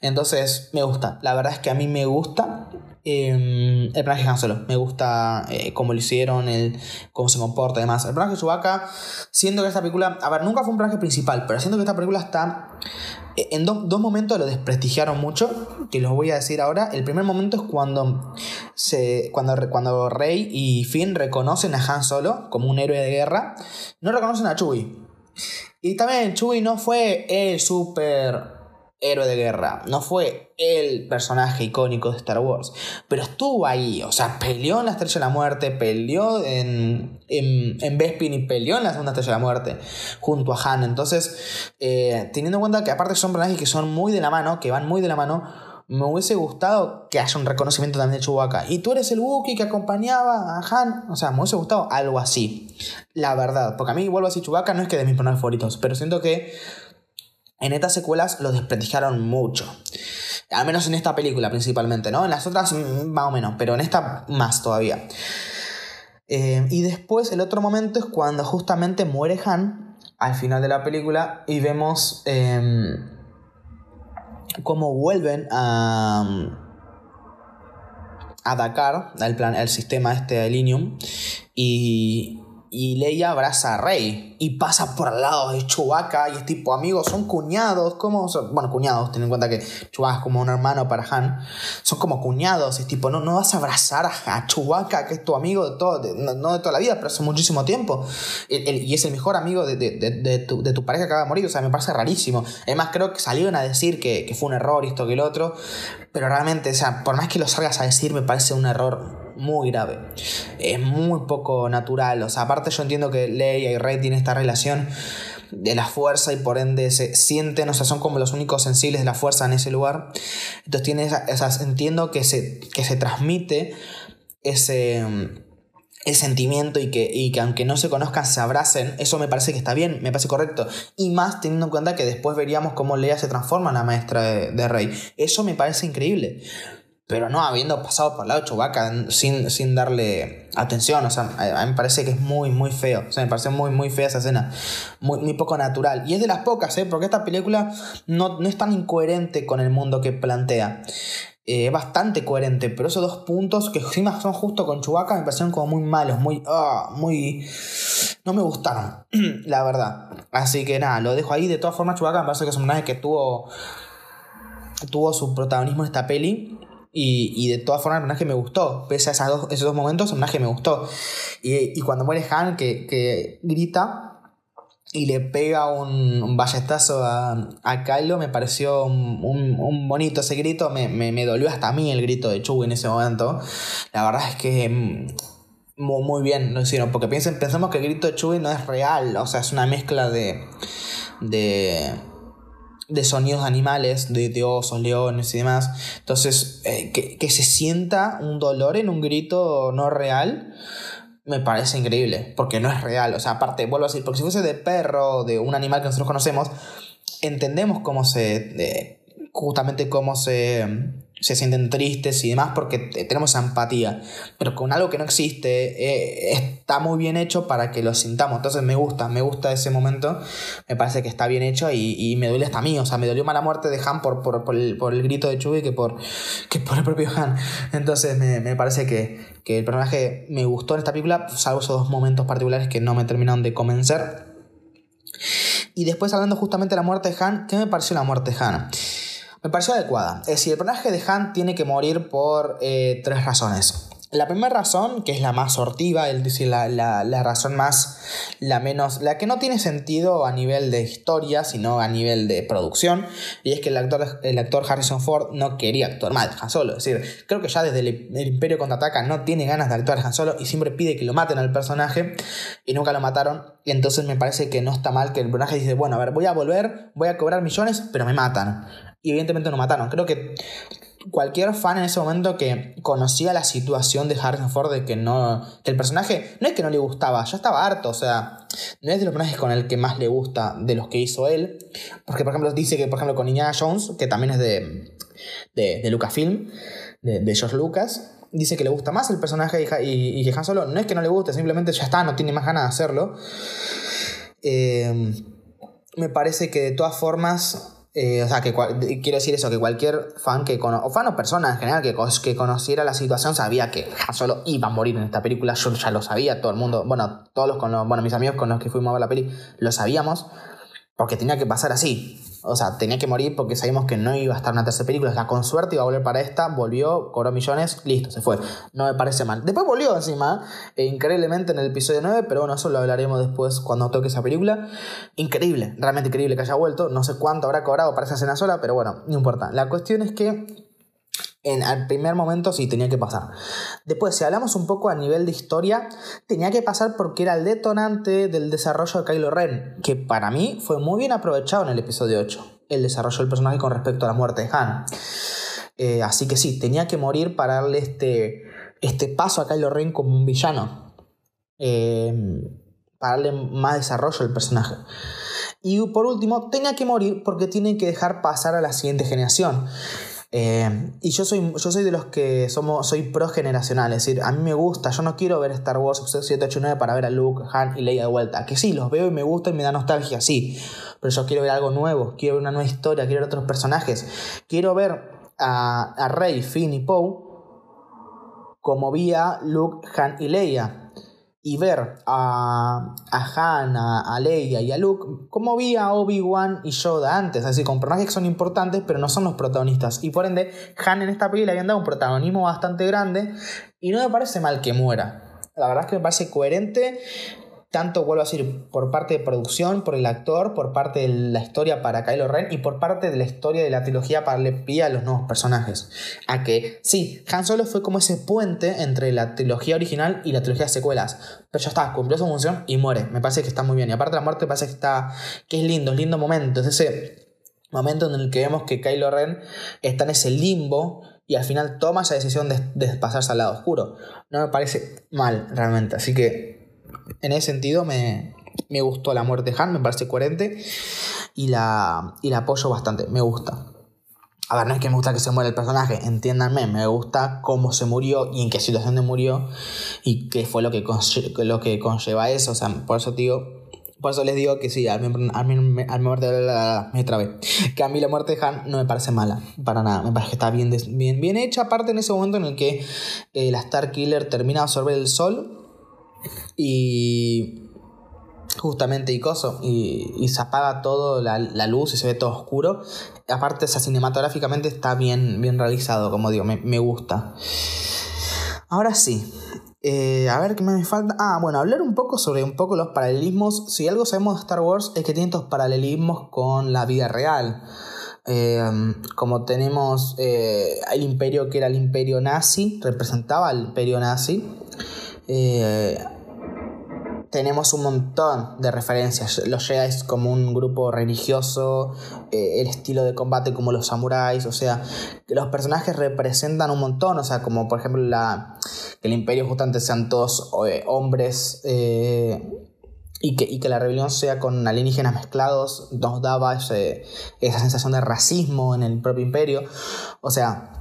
Entonces, me gusta. La verdad es que a mí me gusta. Em, el personaje Han Solo. Me gusta eh, cómo lo hicieron, el, cómo se comporta y demás. El personaje de Chewbacca, siento que esta película. A ver, nunca fue un personaje principal, pero siento que esta película está. Eh, en dos momentos lo desprestigiaron mucho, que los voy a decir ahora. El primer momento es cuando, se, cuando, cuando Rey y Finn reconocen a Han Solo como un héroe de guerra. No reconocen a Chewie. Y también Chewie no fue el super héroe de guerra, no fue el personaje icónico de Star Wars, pero estuvo ahí, o sea, peleó en la Estrella de la Muerte, peleó en, en, en Bespin y peleó en la Segunda Estrella de la Muerte junto a Han. Entonces, eh, teniendo en cuenta que aparte son personajes que son muy de la mano, que van muy de la mano, me hubiese gustado que haya un reconocimiento también de Chewbacca. Y tú eres el Wookiee que acompañaba a Han. O sea, me hubiese gustado algo así. La verdad. Porque a mí, vuelvo a decir, Chewbacca no es que de mis personajes favoritos. Pero siento que en estas secuelas lo desprestigiaron mucho. Al menos en esta película principalmente, ¿no? En las otras mm, más o menos, pero en esta más todavía. Eh, y después el otro momento es cuando justamente muere Han al final de la película y vemos em, cómo vuelven a, a Dakar, el, plan, el sistema este de Linium, y, y Leia abraza a Rey y pasa por al lado de Chewbacca y es tipo, amigos, son cuñados, ¿cómo? Bueno, cuñados, ten en cuenta que Chewbacca es como un hermano para Han, son como cuñados, es tipo, no, no vas a abrazar a, Chewbacca, que es tu amigo de todo, no, de toda la vida, pero hace muchísimo tiempo, y es el mejor amigo de, de, tu, de, tu, pareja que acaba de morir, o sea, me parece rarísimo. Además, creo que salieron a decir que, que fue un error esto que el otro, pero realmente, o sea, por más que lo salgas a decir, me parece un error muy grave. Es muy poco natural. O sea, aparte yo entiendo que Leia y Rey tienen esta relación. de la fuerza y por ende se sienten, o sea, son como los únicos sensibles de la fuerza en ese lugar. Entonces tiene esa, entiendo que se, que se transmite ese, ese sentimiento y que, y que aunque no se conozcan se abracen, eso me parece que está bien, me parece correcto. Y más teniendo en cuenta que después veríamos cómo Lea se transforma en la maestra de, Rey. Eso me parece increíble pero no habiendo pasado por el lado Chewbacca sin, sin darle atención. O sea, a mí me parece que es muy, muy feo. O sea, me parece muy, muy fea esa escena. Muy, muy poco natural. Y es de las pocas, ¿eh? Porque esta película no, no es tan incoherente con el mundo que plantea. Eh, es bastante coherente, pero esos dos puntos que encima son justo con Chewbacca me parecieron como muy malos, muy... Ah, muy... No me gustaron, la verdad. Así que nada, lo dejo ahí. De todas formas, Chewbacca me parece que es un personaje que tuvo... Tuvo su protagonismo en esta peli. Y, y, de todas formas el personaje me gustó. Pese a esas esos dos momentos, el personaje me gustó. Y, y cuando muere Han, que, que, grita y le pega un, un ballestazo a, a Kylo, me pareció un, un, bonito ese grito. Me, me, me, dolió hasta a mí el grito de Chewie en ese momento. La verdad es que mm, muy, muy bien lo hicieron. Porque piensen, pensamos que el grito de Chewie no es real. O sea, es una mezcla de... de de sonidos animales, de, osos, leones y demás. Entonces, eh, que, se sienta un dolor en un grito no real, me parece increíble, porque no es real. O sea, aparte, vuelvo a decir, porque si fuese de perro, de un animal que nosotros conocemos, entendemos cómo se... justamente cómo se se sienten tristes y demás porque tenemos empatía. Pero con algo que no existe, eh, está muy bien hecho para que lo sintamos. Entonces me gusta, me gusta ese momento. Me parece que está bien hecho y, me duele hasta a mí. O sea, me dolió más la muerte de Han por, por, el, grito de Chewie que por, que por el propio Han. Entonces me, parece que, que el personaje me gustó en esta película, salvo esos dos momentos particulares que no me terminaron de convencer. Y después hablando justamente de la muerte de Han, ¿qué me pareció la muerte de Han? Me pareció adecuada. Es el personaje de Han tiene que morir por eh, tres razones. La primera razón, que es la más sortiva, es decir, la, la, razón más, la menos, la que no tiene sentido a nivel de historia, sino a nivel de producción, y es que el actor, el actor Harrison Ford no quería actuar mal Han Solo. Es decir, creo que ya desde el, el Imperio Contraataca no tiene ganas de actuar Han Solo y siempre pide que lo maten al personaje, y nunca lo mataron, y entonces me parece que no está mal que el personaje dice, bueno, a ver, voy a volver, voy a cobrar millones, pero me matan y evidentemente no mataron. Creo que cualquier fan en ese momento que conocía la situación de Harrison Ford de que no el personaje no es que no le gustaba ya estaba harto o sea no es de los personajes con el que más le gusta de los que hizo él porque por ejemplo dice que por ejemplo con Indiana Jones que también es de de, de Lucasfilm de, de George Lucas dice que le gusta más el personaje y, y, que Han Solo no es que no le guste simplemente ya está no tiene más ganas de hacerlo. Eh, me parece que de todas formas eh, o sea, que quiero decir eso, que cualquier fan que o fan o persona en general que, que conociera la situación sabía que Solo iba a morir en esta película. Yo ya lo sabía, todo el mundo, bueno, todos los, con bueno, mis amigos con los que fuimos a ver la peli, lo sabíamos, porque tenía que pasar así. O sea, tenía que morir porque sabíamos que no iba a estar una tercera película. O sea, con suerte iba a volver para esta, volvió, cobró millones, listo, se fue. No me parece mal. Después volvió encima, e increíblemente en el episodio 9, pero bueno, eso lo hablaremos después cuando toque esa película. Increíble, realmente increíble que haya vuelto. No sé cuánto habrá cobrado para esa escena sola, pero bueno, no importa. La cuestión es que en el primer momento sí tenía que pasar. Después, si hablamos un poco a nivel de historia, tenía que pasar porque era el detonante del desarrollo de Kylo Ren, que para mí fue muy bien aprovechado en el episodio 8, el desarrollo del personaje con respecto a la muerte de Han. Eh, así que sí, tenía que morir para darle este, este paso a Kylo Ren como un villano. Eh, para darle más desarrollo al personaje. Y por último, tenía que morir porque tiene que dejar pasar a la siguiente generación. Eh, y yo soy, yo soy de los que somos, soy progeneracional, es decir, a mí me gusta, yo no quiero ver Star Wars 7, 8, 9 para ver a Luke, Han y Leia de vuelta. Que sí, los veo y me gusta y me da nostalgia, sí. Pero yo quiero ver algo nuevo, quiero ver una nueva historia, quiero ver otros personajes. Quiero ver a, a Rey, Finn y Poe como vi a Luke, Han y Leia y ver a, a Han, a, Leia y a Luke como vi a Obi-Wan y Yoda antes, así con personajes que son importantes pero no son los protagonistas. Y por ende, Han en esta película le habían dado un protagonismo bastante grande y no me parece mal que muera. La verdad es que me parece coherente tanto vuelvo a decir, por parte de producción, por el actor, por parte de la historia para Kylo Ren y por parte de la historia de la trilogía para darle pie a los nuevos personajes. A que sí, Han Solo fue como ese puente entre la trilogía original y la trilogía de secuelas. Pero ya está, cumplió su función y muere. Me parece que está muy bien. Y aparte la muerte me parece que está. que es lindo, es lindo momento. Es ese momento en el que vemos que Kylo Ren está en ese limbo y al final toma esa decisión de, de pasarse al lado oscuro. No me parece mal realmente. Así que en ese sentido me, gustó la muerte de Han, me parece coherente y la, y la apoyo bastante, me gusta. A ver, no es que me gusta que se muera el personaje, entiéndanme, me gusta cómo se murió y en qué situación de murió y qué fue lo que, lo que conlleva eso. O sea, por eso digo, por eso les digo que sí, al, de la, me trabé. Que a mí la muerte de Han no me parece mala, para nada. Me parece que está bien, bien, bien hecha, aparte en ese momento en el que eh, la Star Killer termina de absorber el sol y justamente y coso, y, se apaga todo la, luz y se ve todo oscuro. Aparte, esa cinematográficamente está bien, bien realizado, como digo, me, gusta. Ahora sí, eh, a ver qué me falta. Ah, bueno, hablar un poco sobre un poco los paralelismos. Si algo sabemos de Star Wars es que tiene estos paralelismos con la vida real. Eh, como tenemos eh, el imperio que era el imperio nazi, representaba al imperio nazi. Eh, tenemos un montón de referencias. Los Jedi como un grupo religioso, eh, el estilo de combate como los samuráis, o sea, los personajes representan un montón, o sea, como por ejemplo la, que el imperio justamente sean todos eh, hombres y, que, y, que, la rebelión sea con alienígenas mezclados, nos daba esa sensación de racismo en el propio imperio, o sea,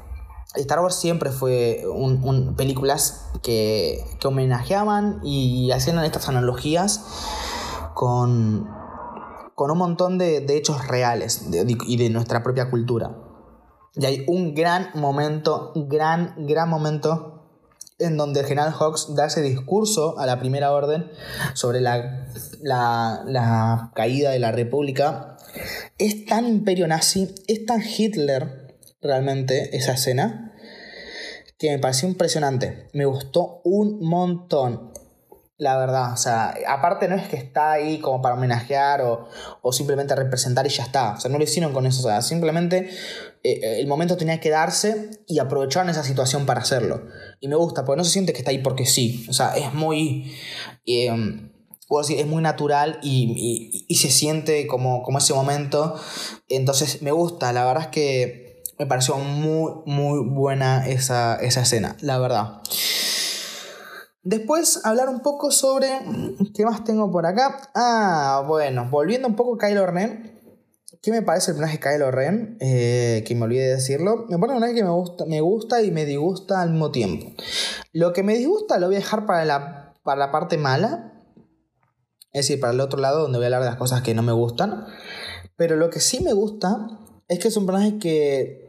Star Wars siempre fue un, películas que, que, homenajeaban y hacían estas analogías con, con un montón de, hechos reales y de nuestra propia cultura. Y hay un gran momento, gran, gran momento en donde el general Hawks da ese discurso a la Primera Orden sobre la, la, la caída de la República. Es tan imperio nazi, es tan Hitler realmente esa escena que me pareció impresionante. Me gustó un montón. La verdad, o sea, aparte no es que está ahí como para homenajear o, simplemente representar y ya está. O sea, no lo hicieron con eso. O sea, simplemente eh, eh, el momento tenía que darse y aprovecharon esa situación para hacerlo. Y me gusta, porque no se siente que está ahí porque sí. O sea, es muy. Eh, es muy natural y, se siente como, como ese momento. Entonces me gusta, la verdad es que me pareció muy, muy buena esa, escena, la verdad. Después hablar un poco sobre... ¿Qué más tengo por acá? Ah, bueno, volviendo un poco a Kylo Ren. ¿Qué me parece el personaje de Kylo Ren? Eh, que me olvidé de decirlo. Me parece un personaje que me gusta, me gusta y me disgusta al mismo tiempo. Lo que me disgusta lo voy a dejar para la, para la parte mala. Es decir, para el otro lado donde voy a hablar de las cosas que no me gustan. Pero lo que sí me gusta es que es un personaje que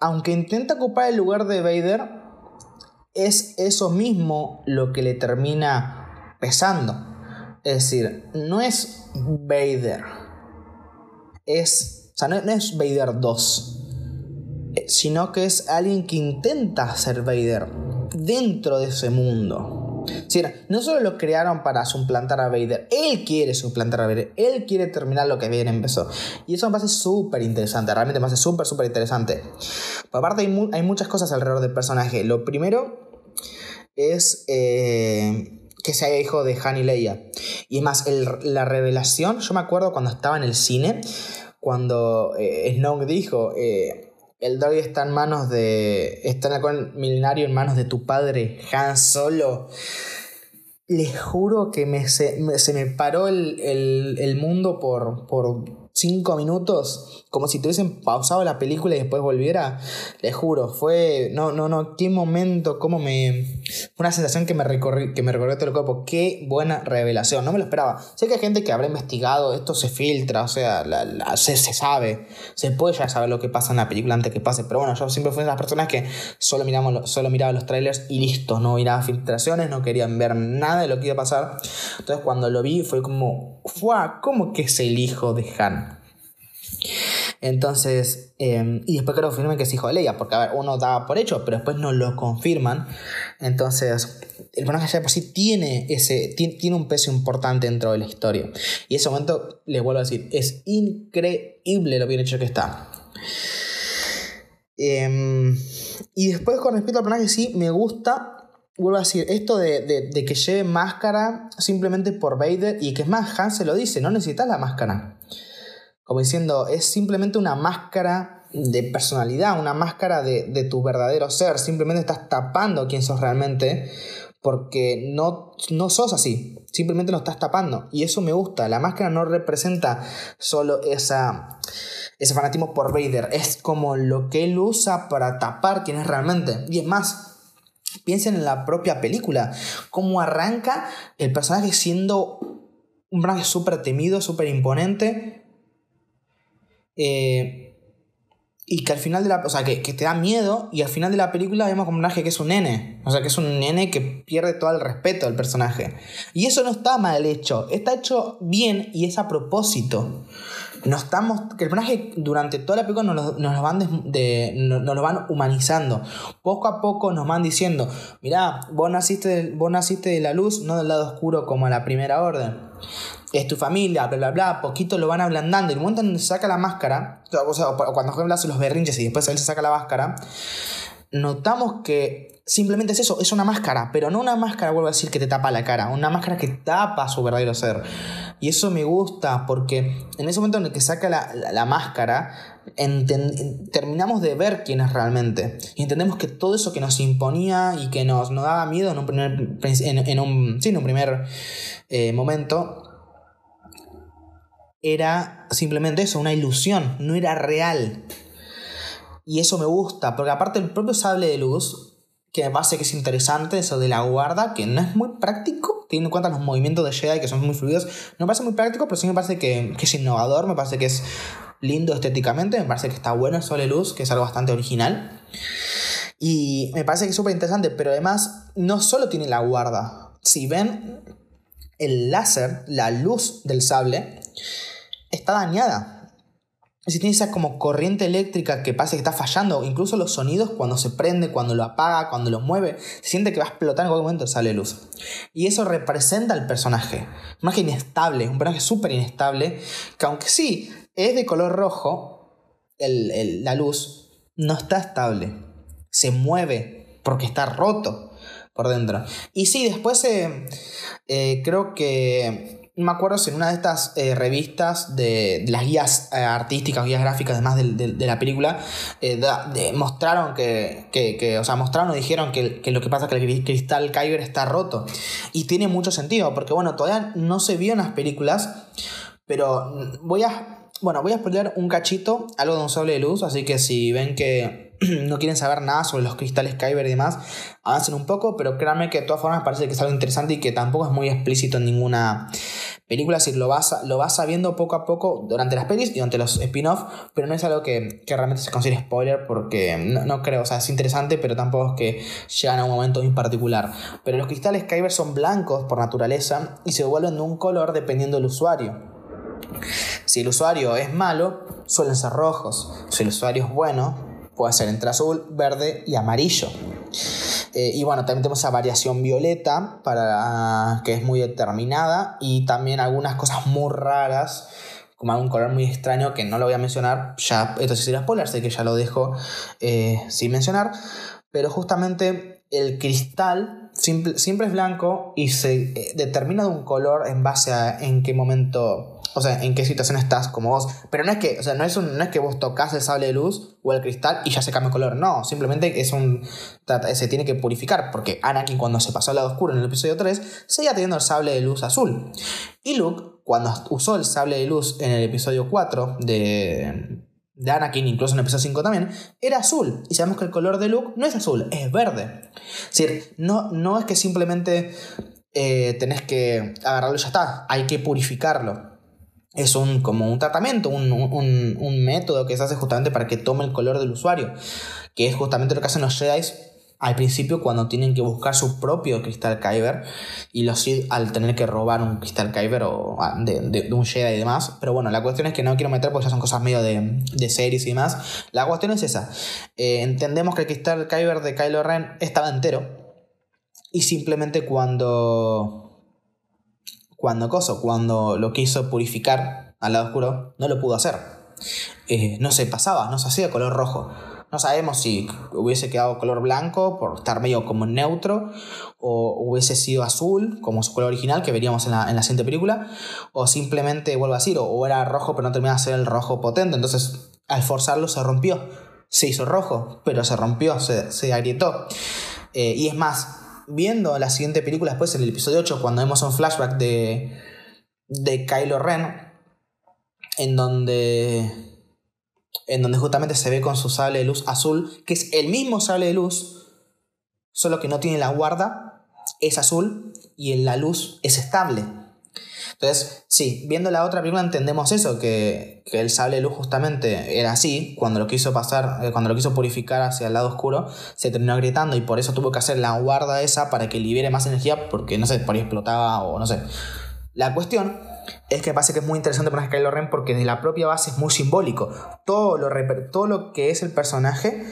aunque intenta ocupar el lugar de Vader, es eso mismo lo que le termina pesando. Es decir, no es Vader. Es. O sea, no, es Vader 2. Sino que es alguien que intenta ser Vader dentro de ese mundo no solo lo crearon para suplantar a Vader, él quiere suplantar a Vader, él quiere terminar lo que Vader empezó. Y eso me parece súper interesante, realmente me parece súper, súper interesante. Por aparte hay, muchas cosas alrededor del personaje. Lo primero es eh, que sea hijo de Han y Leia. Y es más, la revelación, yo me acuerdo cuando estaba en el cine, cuando eh, Snoke dijo... Eh, el droid está en manos de. Está en el milenario en manos de tu padre, Han Solo. Les juro que me, se, me, paró el, el, mundo por, por cinco minutos, como si tuviesen pausado la película y después volviera, les juro, fue, no, no, no, qué momento, cómo me, fue una sensación que me, recorrí, que me recorrió todo el cuerpo, qué buena revelación, no me lo esperaba. Sé que hay gente que habrá investigado, esto se filtra, o sea, se, sabe, se puede ya saber lo que pasa en la película antes que pase, pero bueno, yo siempre fui de las personas que solo, miramos, solo miraba los trailers y listo, no miraba filtraciones, no querían ver nada de lo que iba a pasar. Entonces cuando lo vi fue como, ¡fua! ¿Cómo que es el hijo de Han? Entonces, em, y después que confirmen que es hijo de Leia, porque a ver, uno daba por hecho, pero después no lo confirman. Entonces, el personaje ya por sí tiene, ese, tiene, un peso importante dentro de la historia. Y ese momento, les vuelvo a decir, es increíble lo bien hecho que está. Em, y después con respecto al personaje, sí, me gusta vuelvo a decir, esto de, que lleve máscara simplemente por Vader, y que es más, Han se lo dice, no necesitas la máscara. Como diciendo, es simplemente una máscara de personalidad, una máscara de, tu verdadero ser, simplemente estás tapando quién sos realmente, porque no, no sos así, simplemente lo estás tapando, y eso me gusta, la máscara no representa solo esa ese fanatismo por Vader. Es como lo que él usa para tapar quién es realmente. Y es más, Piensen en la propia película, cómo arranca el personaje siendo un personaje súper temido, súper imponente. Eh, y que al final de la. O sea, que, te da miedo. Y al final de la película vemos como un personaje que es un nene. O sea, que es un nene que pierde todo el respeto del personaje. Y eso no está mal hecho. Está hecho bien y es a propósito nos estamos, que el personaje durante toda la película nos, nos, lo van de, nos, lo van humanizando. Poco a poco nos van diciendo, mirá, vos naciste, vos naciste de la luz, no del lado oscuro como a la primera orden. Es tu familia, bla, bla, bla. Poquito lo van ablandando. Y el momento en que se saca la máscara, o sea, cuando Joven hace los berrinches y después él se saca la máscara, notamos que simplemente es eso, es una máscara, pero no una máscara, vuelvo a decir, que te tapa la cara, una máscara que tapa su verdadero ser. Y eso me gusta porque en ese momento en el que saca la, máscara, terminamos de ver quién es realmente. Y entendemos que todo eso que nos imponía y que nos, nos daba miedo en un primer, en, un, sí, en un primer eh, momento, era simplemente eso, una ilusión, no era real. Y eso me gusta, porque aparte el propio sable de luz que me parece que es interesante, eso de la guarda, que no es muy práctico, teniendo en cuenta los movimientos de Jedi que son muy fluidos. No me parece muy práctico, pero sí me parece que, es innovador, me parece que es lindo estéticamente, me parece que está bueno el de luz, que es algo bastante original. Y me parece que es súper interesante, pero además no solo tiene la guarda. Si ven el láser, la luz del sable, está dañada si tiene esa como corriente eléctrica que pasa que está fallando, incluso los sonidos cuando se prende, cuando lo apaga, cuando lo mueve, se siente que va a explotar en cualquier momento sale luz. Y eso representa al personaje. Un personaje inestable, un personaje súper inestable, que aunque sí es de color rojo, la luz no está estable. Se mueve porque está roto por dentro. Y sí, después eh, eh, creo que me acuerdo si en una de estas eh, revistas de, las guías eh, artísticas, guías gráficas, además de, la película, eh, mostraron que, o sea, mostraron o dijeron que, lo que pasa es que el cristal Kyber está roto. Y tiene mucho sentido, porque bueno, todavía no se vio en las películas, pero voy a, bueno, voy a spoiler un cachito, algo de un sable de luz, así que si ven que no quieren saber nada sobre los cristales Kyber y demás, avancen un poco, pero créanme que de todas formas parece que es algo interesante y que tampoco es muy explícito en ninguna película, si lo vas, lo vas sabiendo poco a poco durante las pelis y durante los spin-off, pero no es algo que, realmente se considere spoiler porque no, creo, o sea, es interesante, pero tampoco es que llegan a un momento en particular. Pero los cristales Kyber son blancos por naturaleza y se vuelven de un color dependiendo del usuario. Si el usuario es malo, suelen ser rojos. Si el usuario es bueno, puede ser entre azul, verde y amarillo. Eh, y bueno, también tenemos esa variación violeta, para, que es muy determinada, y también algunas cosas muy raras, como algún color muy extraño que no lo voy a mencionar, ya esto sí sería spoiler, sé que ya lo dejo eh, sin mencionar, pero justamente el cristal siempre es blanco y se eh, determina de un color en base a en qué momento o sea, en qué situación estás como vos. Pero no es que, o sea, no es, un, no es que vos tocas el sable de luz o el cristal y ya se cambia el color. No, simplemente es un. Se tiene que purificar. Porque Anakin, cuando se pasó al lado oscuro en el episodio 3, seguía teniendo el sable de luz azul. Y Luke, cuando usó el sable de luz en el episodio 4 de. De Anakin, incluso en el episodio 5 también, era azul. Y sabemos que el color de Luke no es azul, es verde. Es decir, no, no es que simplemente eh, tenés que agarrarlo y ya está. Hay que purificarlo es un, como un tratamiento, un, método que se hace justamente para que tome el color del usuario, que es justamente lo que hacen los Jedi al principio cuando tienen que buscar su propio cristal Kyber y los Sith al tener que robar un cristal Kyber o ah, de, un Jedi y demás. Pero bueno, la cuestión es que no quiero meter porque ya son cosas medio de, de series y demás. La cuestión es esa. Eh, entendemos que el cristal Kyber de Kylo Ren estaba entero y simplemente cuando... Cuando coso, cuando lo quiso purificar al lado oscuro, no lo pudo hacer. Eh, no se pasaba, no se hacía color rojo. No sabemos si hubiese quedado color blanco por estar medio como neutro, o hubiese sido azul, como su color original que veríamos en la, en la siguiente película, o simplemente, vuelvo a decir, o, era rojo pero no terminaba de ser el rojo potente, entonces al forzarlo se rompió. Se hizo rojo, pero se rompió, se, se agrietó. Eh, y es más, viendo la siguiente película después, en el episodio 8, cuando vemos un flashback de, de Kylo Ren, en donde en donde justamente se ve con su sable de luz azul, que es el mismo sable de luz, solo que no tiene la guarda, es azul y en la luz es estable. Entonces, sí, viendo la otra película entendemos eso, que, el sable de luz justamente era así, cuando lo quiso pasar, eh, cuando lo quiso purificar hacia el lado oscuro, se terminó agrietando y por eso tuvo que hacer la guarda esa para que libere más energía, porque no sé, por ahí explotaba o no sé. La cuestión es que parece que es muy interesante poner Kylo Ren porque de la propia base es muy simbólico. Todo lo, todo lo que es el personaje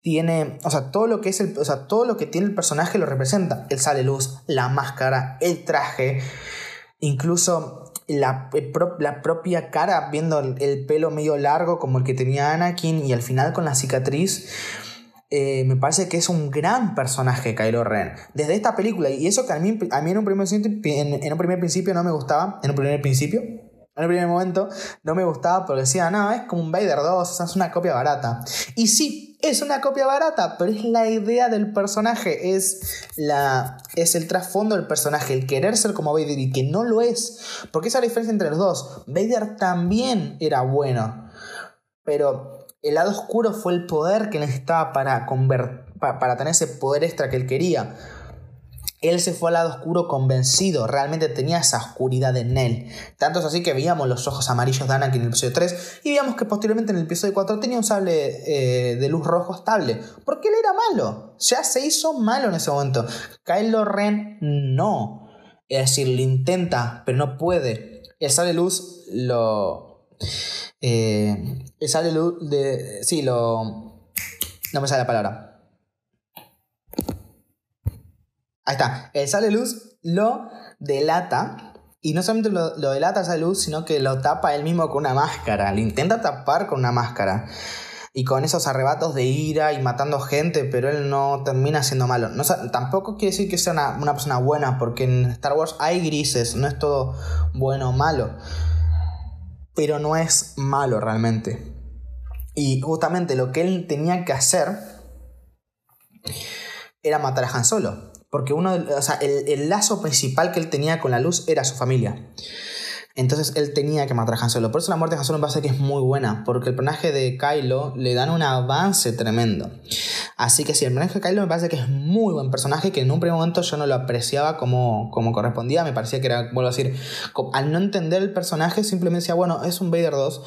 tiene, o sea, todo lo que es el, o sea, todo lo que tiene el personaje lo representa. El sale luz, la máscara, el traje, incluso la, la propia cara viendo el, pelo medio largo como el que tenía Anakin y al final con la cicatriz. Eh, me parece que es un gran personaje Kylo Ren. Desde esta película, y eso que a mí, a mí en, un primer, en, un primer principio no me gustaba, en un primer principio, en el primer momento no me gustaba porque decía, no, es como un Vader 2, es una copia barata. Y sí, es una copia barata, pero es la idea del personaje, es, la, es el trasfondo del personaje, el querer ser como Vader y que no lo es. Porque esa es la diferencia entre los dos. Vader también era bueno, pero el lado oscuro fue el poder que necesitaba para, para tener ese poder extra que él quería. Él se fue al lado oscuro convencido, realmente tenía esa oscuridad en él. Tanto es así que veíamos los ojos amarillos de Anakin en el episodio 3 y veíamos que posteriormente en el episodio 4 tenía un sable eh, de luz rojo estable. Porque él era malo, ya se hizo malo en ese momento. Kylo Ren no. Es decir, lo intenta, pero no puede. El sable luz lo, eh, sale luz de. Sí, lo. No me sale la palabra. Ahí está. El sale luz lo delata. Y no solamente lo, delata sale luz, sino que lo tapa él mismo con una máscara. Lo intenta tapar con una máscara. Y con esos arrebatos de ira y matando gente, pero él no termina siendo malo. No, tampoco quiere decir que sea una, una persona buena, porque en Star Wars hay grises, no es todo bueno o malo pero no es malo realmente. Y justamente lo que él tenía que hacer era matar a Han Solo. Porque uno, o sea, el, el, lazo principal que él tenía con la luz era su familia. Entonces él tenía que matar a Han Solo. Por eso la muerte de Han Solo me parece que es muy buena. Porque el personaje de Kylo le dan un avance tremendo. Así que sí, el personaje de Kylo me parece que es muy buen personaje. Que en un primer momento yo no lo apreciaba como, como correspondía. Me parecía que era, vuelvo a decir, al no entender el personaje, simplemente decía, bueno, es un Vader 2.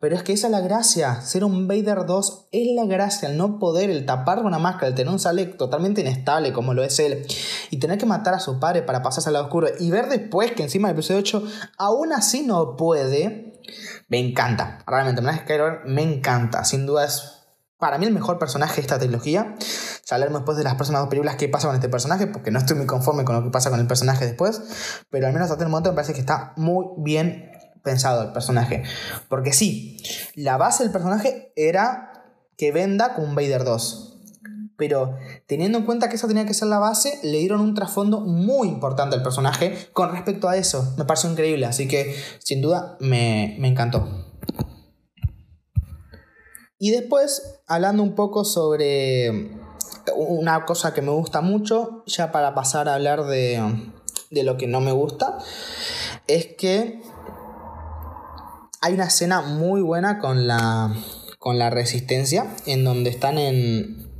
Pero es que esa es la gracia. Ser un Vader 2 es la gracia. El no poder, el tapar una máscara, el tener un sale totalmente inestable como lo es él. Y tener que matar a su padre para pasarse al lado oscuro. Y ver después que encima del episodio 8 aún así no puede, me encanta. Realmente, me encanta. Sin duda es para mí el mejor personaje de esta trilogía. Ya después de las próximas dos películas qué pasa con este personaje, porque no estoy muy conforme con lo que pasa con el personaje después. Pero al menos hasta el momento me parece que está muy bien pensado el personaje. Porque sí, la base del personaje era que venda con Vader 2 pero teniendo en cuenta que esa tenía que ser la base, le dieron un trasfondo muy importante al personaje con respecto a eso. Me pareció increíble, así que sin duda me, encantó. Y después, hablando un poco sobre una cosa que me gusta mucho, ya para pasar a hablar de, de lo que no me gusta, es que hay una escena muy buena con la, con la resistencia, en donde están en,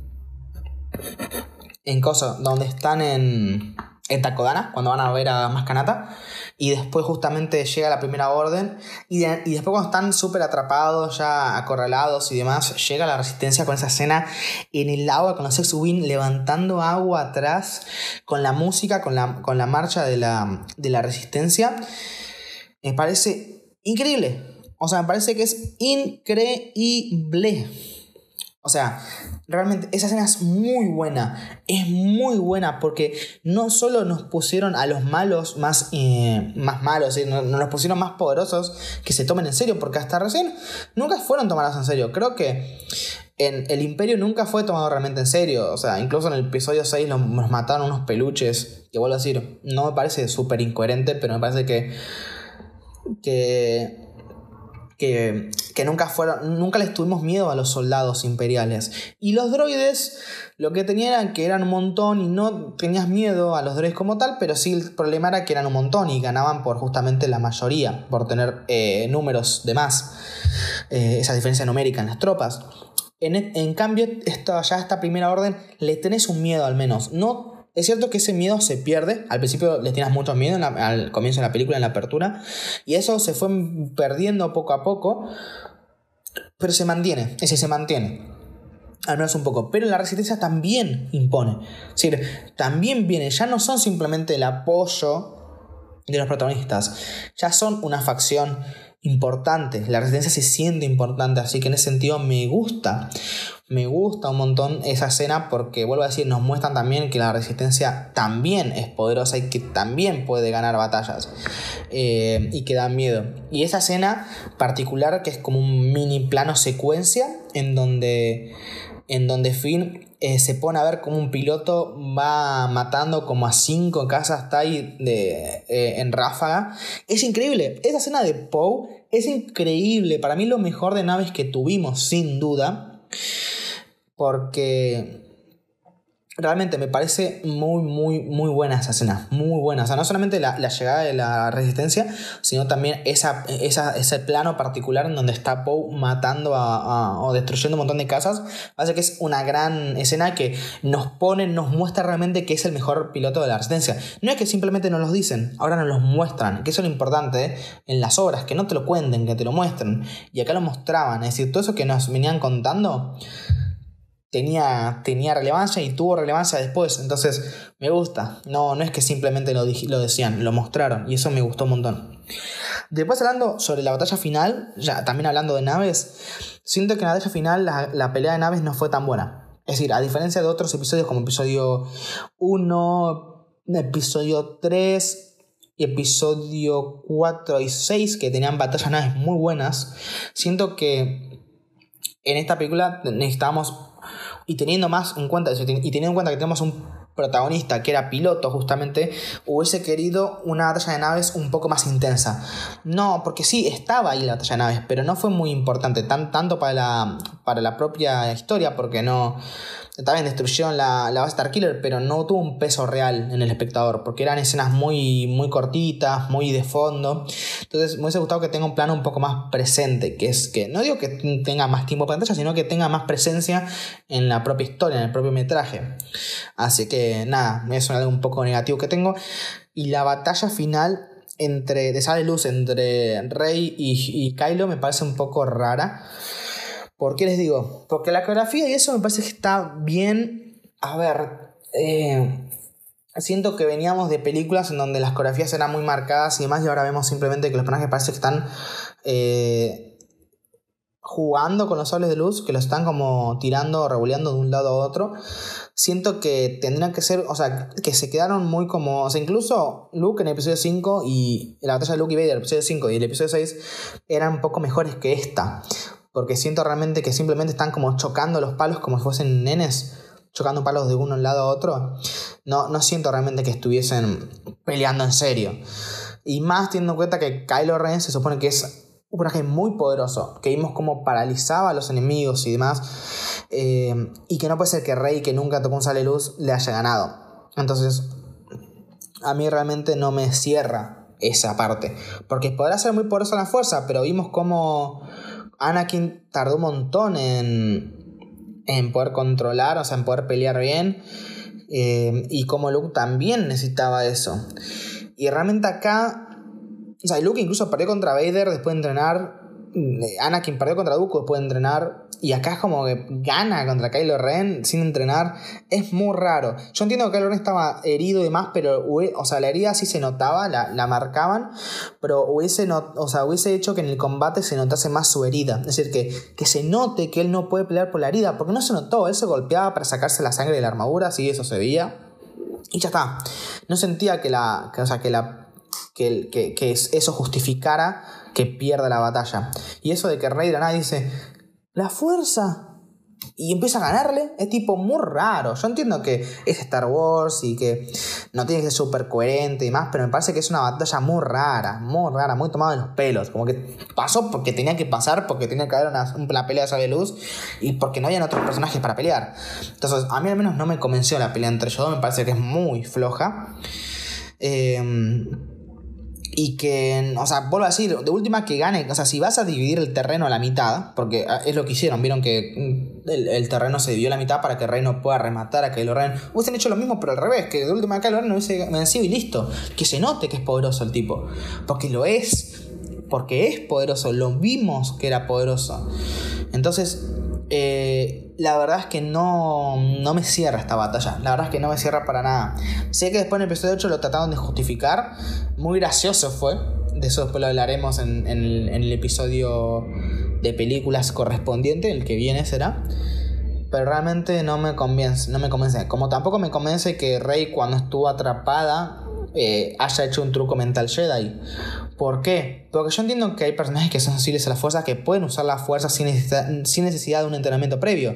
en cosas, donde están en, en Takodana, cuando van a ver a Maskanata. Y después justamente llega la primera orden. Y, y después cuando están súper atrapados, ya acorralados y demás, llega la resistencia con esa escena en el agua, con los sex win levantando agua atrás, con la música, con la, con la marcha de la, de la resistencia. Me parece increíble. O sea, me parece que es increíble. O sea, realmente esa escena es muy buena. Es muy buena porque no solo nos pusieron a los malos más, eh, más malos, no, nos pusieron más poderosos que se tomen en serio, porque hasta recién nunca fueron tomados en serio. Creo que en el imperio nunca fue tomado realmente en serio. O sea, incluso en el episodio 6 nos, mataron unos peluches. Que vuelvo a decir, no me parece súper incoherente, pero me parece que... que nunca fueron, nunca les tuvimos miedo a los soldados imperiales. Y los droides lo que tenían era que eran un montón y no tenías miedo a los droides como tal, pero sí el problema era que eran un montón y ganaban por justamente la mayoría, por tener eh, números de más, eh, esa diferencia numérica en las tropas. En, en cambio, esta, ya esta primera orden le tenés un miedo al menos. No es cierto que ese miedo se pierde. Al principio les tienes mucho miedo al comienzo de la película, en la apertura. Y eso se fue perdiendo poco a poco. Pero se mantiene. Ese se mantiene. Al menos un poco. Pero la resistencia también impone. Es decir, también viene. Ya no son simplemente el apoyo de los protagonistas. Ya son una facción importante. La resistencia se siente importante. Así que en ese sentido me gusta me gusta un montón esa escena porque, vuelvo a decir, nos muestran también que la resistencia también es poderosa y que también puede ganar batallas eh, y que da miedo. Y esa escena particular que es como un mini plano secuencia en donde, en donde Finn eh, se pone a ver como un piloto va matando como a cinco casas ahí de, eh, en ráfaga. Es increíble. Esa escena de Poe es increíble. Para mí lo mejor de naves que tuvimos, sin duda porque realmente me parece muy, muy, muy buena esa escena. Muy buena. O sea, no solamente la, llegada de la resistencia, sino también esa, ese plano particular en donde está Poe matando o destruyendo un montón de casas. Parece que es una gran escena que nos pone, nos muestra realmente que es el mejor piloto de la resistencia. No es que simplemente nos lo dicen, ahora nos lo muestran. Que eso es lo importante en las obras, que no te lo cuenten, que te lo muestren. Y acá lo mostraban. Es decir, todo eso que nos venían contando tenía, tenía relevancia y tuvo relevancia después. Entonces, me gusta. No, no es que simplemente lo, lo decían, lo mostraron. Y eso me gustó un montón. Después hablando sobre la batalla final, ya también hablando de naves, siento que en la batalla final la, pelea de naves no fue tan buena. Es decir, a diferencia de otros episodios como episodio 1, episodio 3 y episodio 4 y 6 que tenían batallas naves muy buenas, siento que en esta película necesitábamos y teniendo más en cuenta y teniendo en cuenta que tenemos un protagonista que era piloto justamente, hubiese querido una batalla de naves un poco más intensa. No, porque sí, estaba ahí la batalla de naves, pero no fue muy importante, tan, tanto para la, para la propia historia, porque no, también destruyeron la, la base Starkiller, pero no tuvo un peso real en el espectador, porque eran escenas muy, muy cortitas, muy de fondo. Entonces me hubiese gustado que tenga un plano un poco más presente, que es que no digo que tenga más tiempo de pantalla, sino que tenga más presencia en la propia historia, en el propio metraje. Así que nada, es algo un poco negativo que tengo. Y la batalla final entre, de sale luz entre Rey y, y Kylo me parece un poco rara. ¿Por qué les digo? Porque la coreografía y eso me parece que está bien. A ver, eh, siento que veníamos de películas en donde las coreografías eran muy marcadas y demás, y ahora vemos simplemente que los personajes parece que están eh, jugando con los sables de luz, que los están como tirando o revoleando de un lado a otro. Siento que tendrían que ser, o sea, que se quedaron muy como, o sea, incluso Luke en el episodio 5 y la batalla de Luke y Vader, el episodio 5 y el episodio 6 eran un poco mejores que esta porque siento realmente que simplemente están como chocando los palos como si fuesen nenes, chocando palos de uno lado a otro. No, no siento realmente que estuviesen peleando en serio. Y más teniendo en cuenta que Kylo Ren se supone que es un personaje muy poderoso, que vimos como paralizaba a los enemigos y demás, eh, y que no puede ser que Rey, que nunca tocó un sale luz, le haya ganado. Entonces, a mí realmente no me cierra esa parte, porque podrá ser muy poderosa la fuerza, pero vimos como Anakin tardó un montón en, en poder controlar, o sea, en poder pelear bien. Eh, y como Luke también necesitaba eso. Y realmente acá, o sea, Luke incluso perdió contra Vader después de entrenar. Anakin perdió contra Dooku después de entrenar. Y acá es como que gana contra Kylo Ren sin entrenar. Es muy raro. Yo entiendo que Kylo Ren estaba herido y demás, pero o sea, la herida sí se notaba, la, la marcaban, pero hubiese, no, o sea, hubiese hecho que en el combate se notase más su herida. Es decir, que, que se note que él no puede pelear por la herida, porque no se notó. Él se golpeaba para sacarse la sangre de la armadura, sí, eso se veía. Y ya está. No sentía que la. Que, o sea, que la. Que, que, que es- eso justificara que pierda la batalla. Y eso de que Rey nada dice. La fuerza. Y empieza a ganarle. Es tipo muy raro. Yo entiendo que es Star Wars y que no tiene que ser súper coherente y demás. Pero me parece que es una batalla muy rara. Muy rara. Muy tomada de los pelos. Como que pasó porque tenía que pasar. Porque tenía que haber una, una pelea de sable luz. Y porque no habían otros personajes para pelear. Entonces, a mí al menos no me convenció la pelea entre ellos dos. Me parece que es muy floja. Eh, y que, o sea, vuelvo a decir, de última que gane, o sea, si vas a dividir el terreno a la mitad, porque ah, es lo que hicieron, vieron que mm, el, el terreno se dividió a la mitad para que Rey no pueda rematar a Kylo Ren. Hubiesen hecho lo mismo, pero al revés, que de última Kylo Ren hubiese vencido y listo. Que se note que es poderoso el tipo, porque lo es, porque es poderoso, lo vimos que era poderoso. Entonces, eh, la verdad es que no, no me cierra esta batalla. La verdad es que no me cierra para nada. Sé que después en el episodio 8 lo trataron de justificar. Muy gracioso fue. De eso después lo hablaremos en, el, en el episodio de películas correspondiente, el que viene será. Pero realmente no me convence, no me convence. Como tampoco me convence que Rey cuando estuvo atrapada eh, haya hecho un truco mental Jedi. ¿Por qué? Porque yo entiendo que hay personajes que son sensibles a la fuerza que pueden usar la fuerza sin necesidad, sin necesidad de un entrenamiento previo.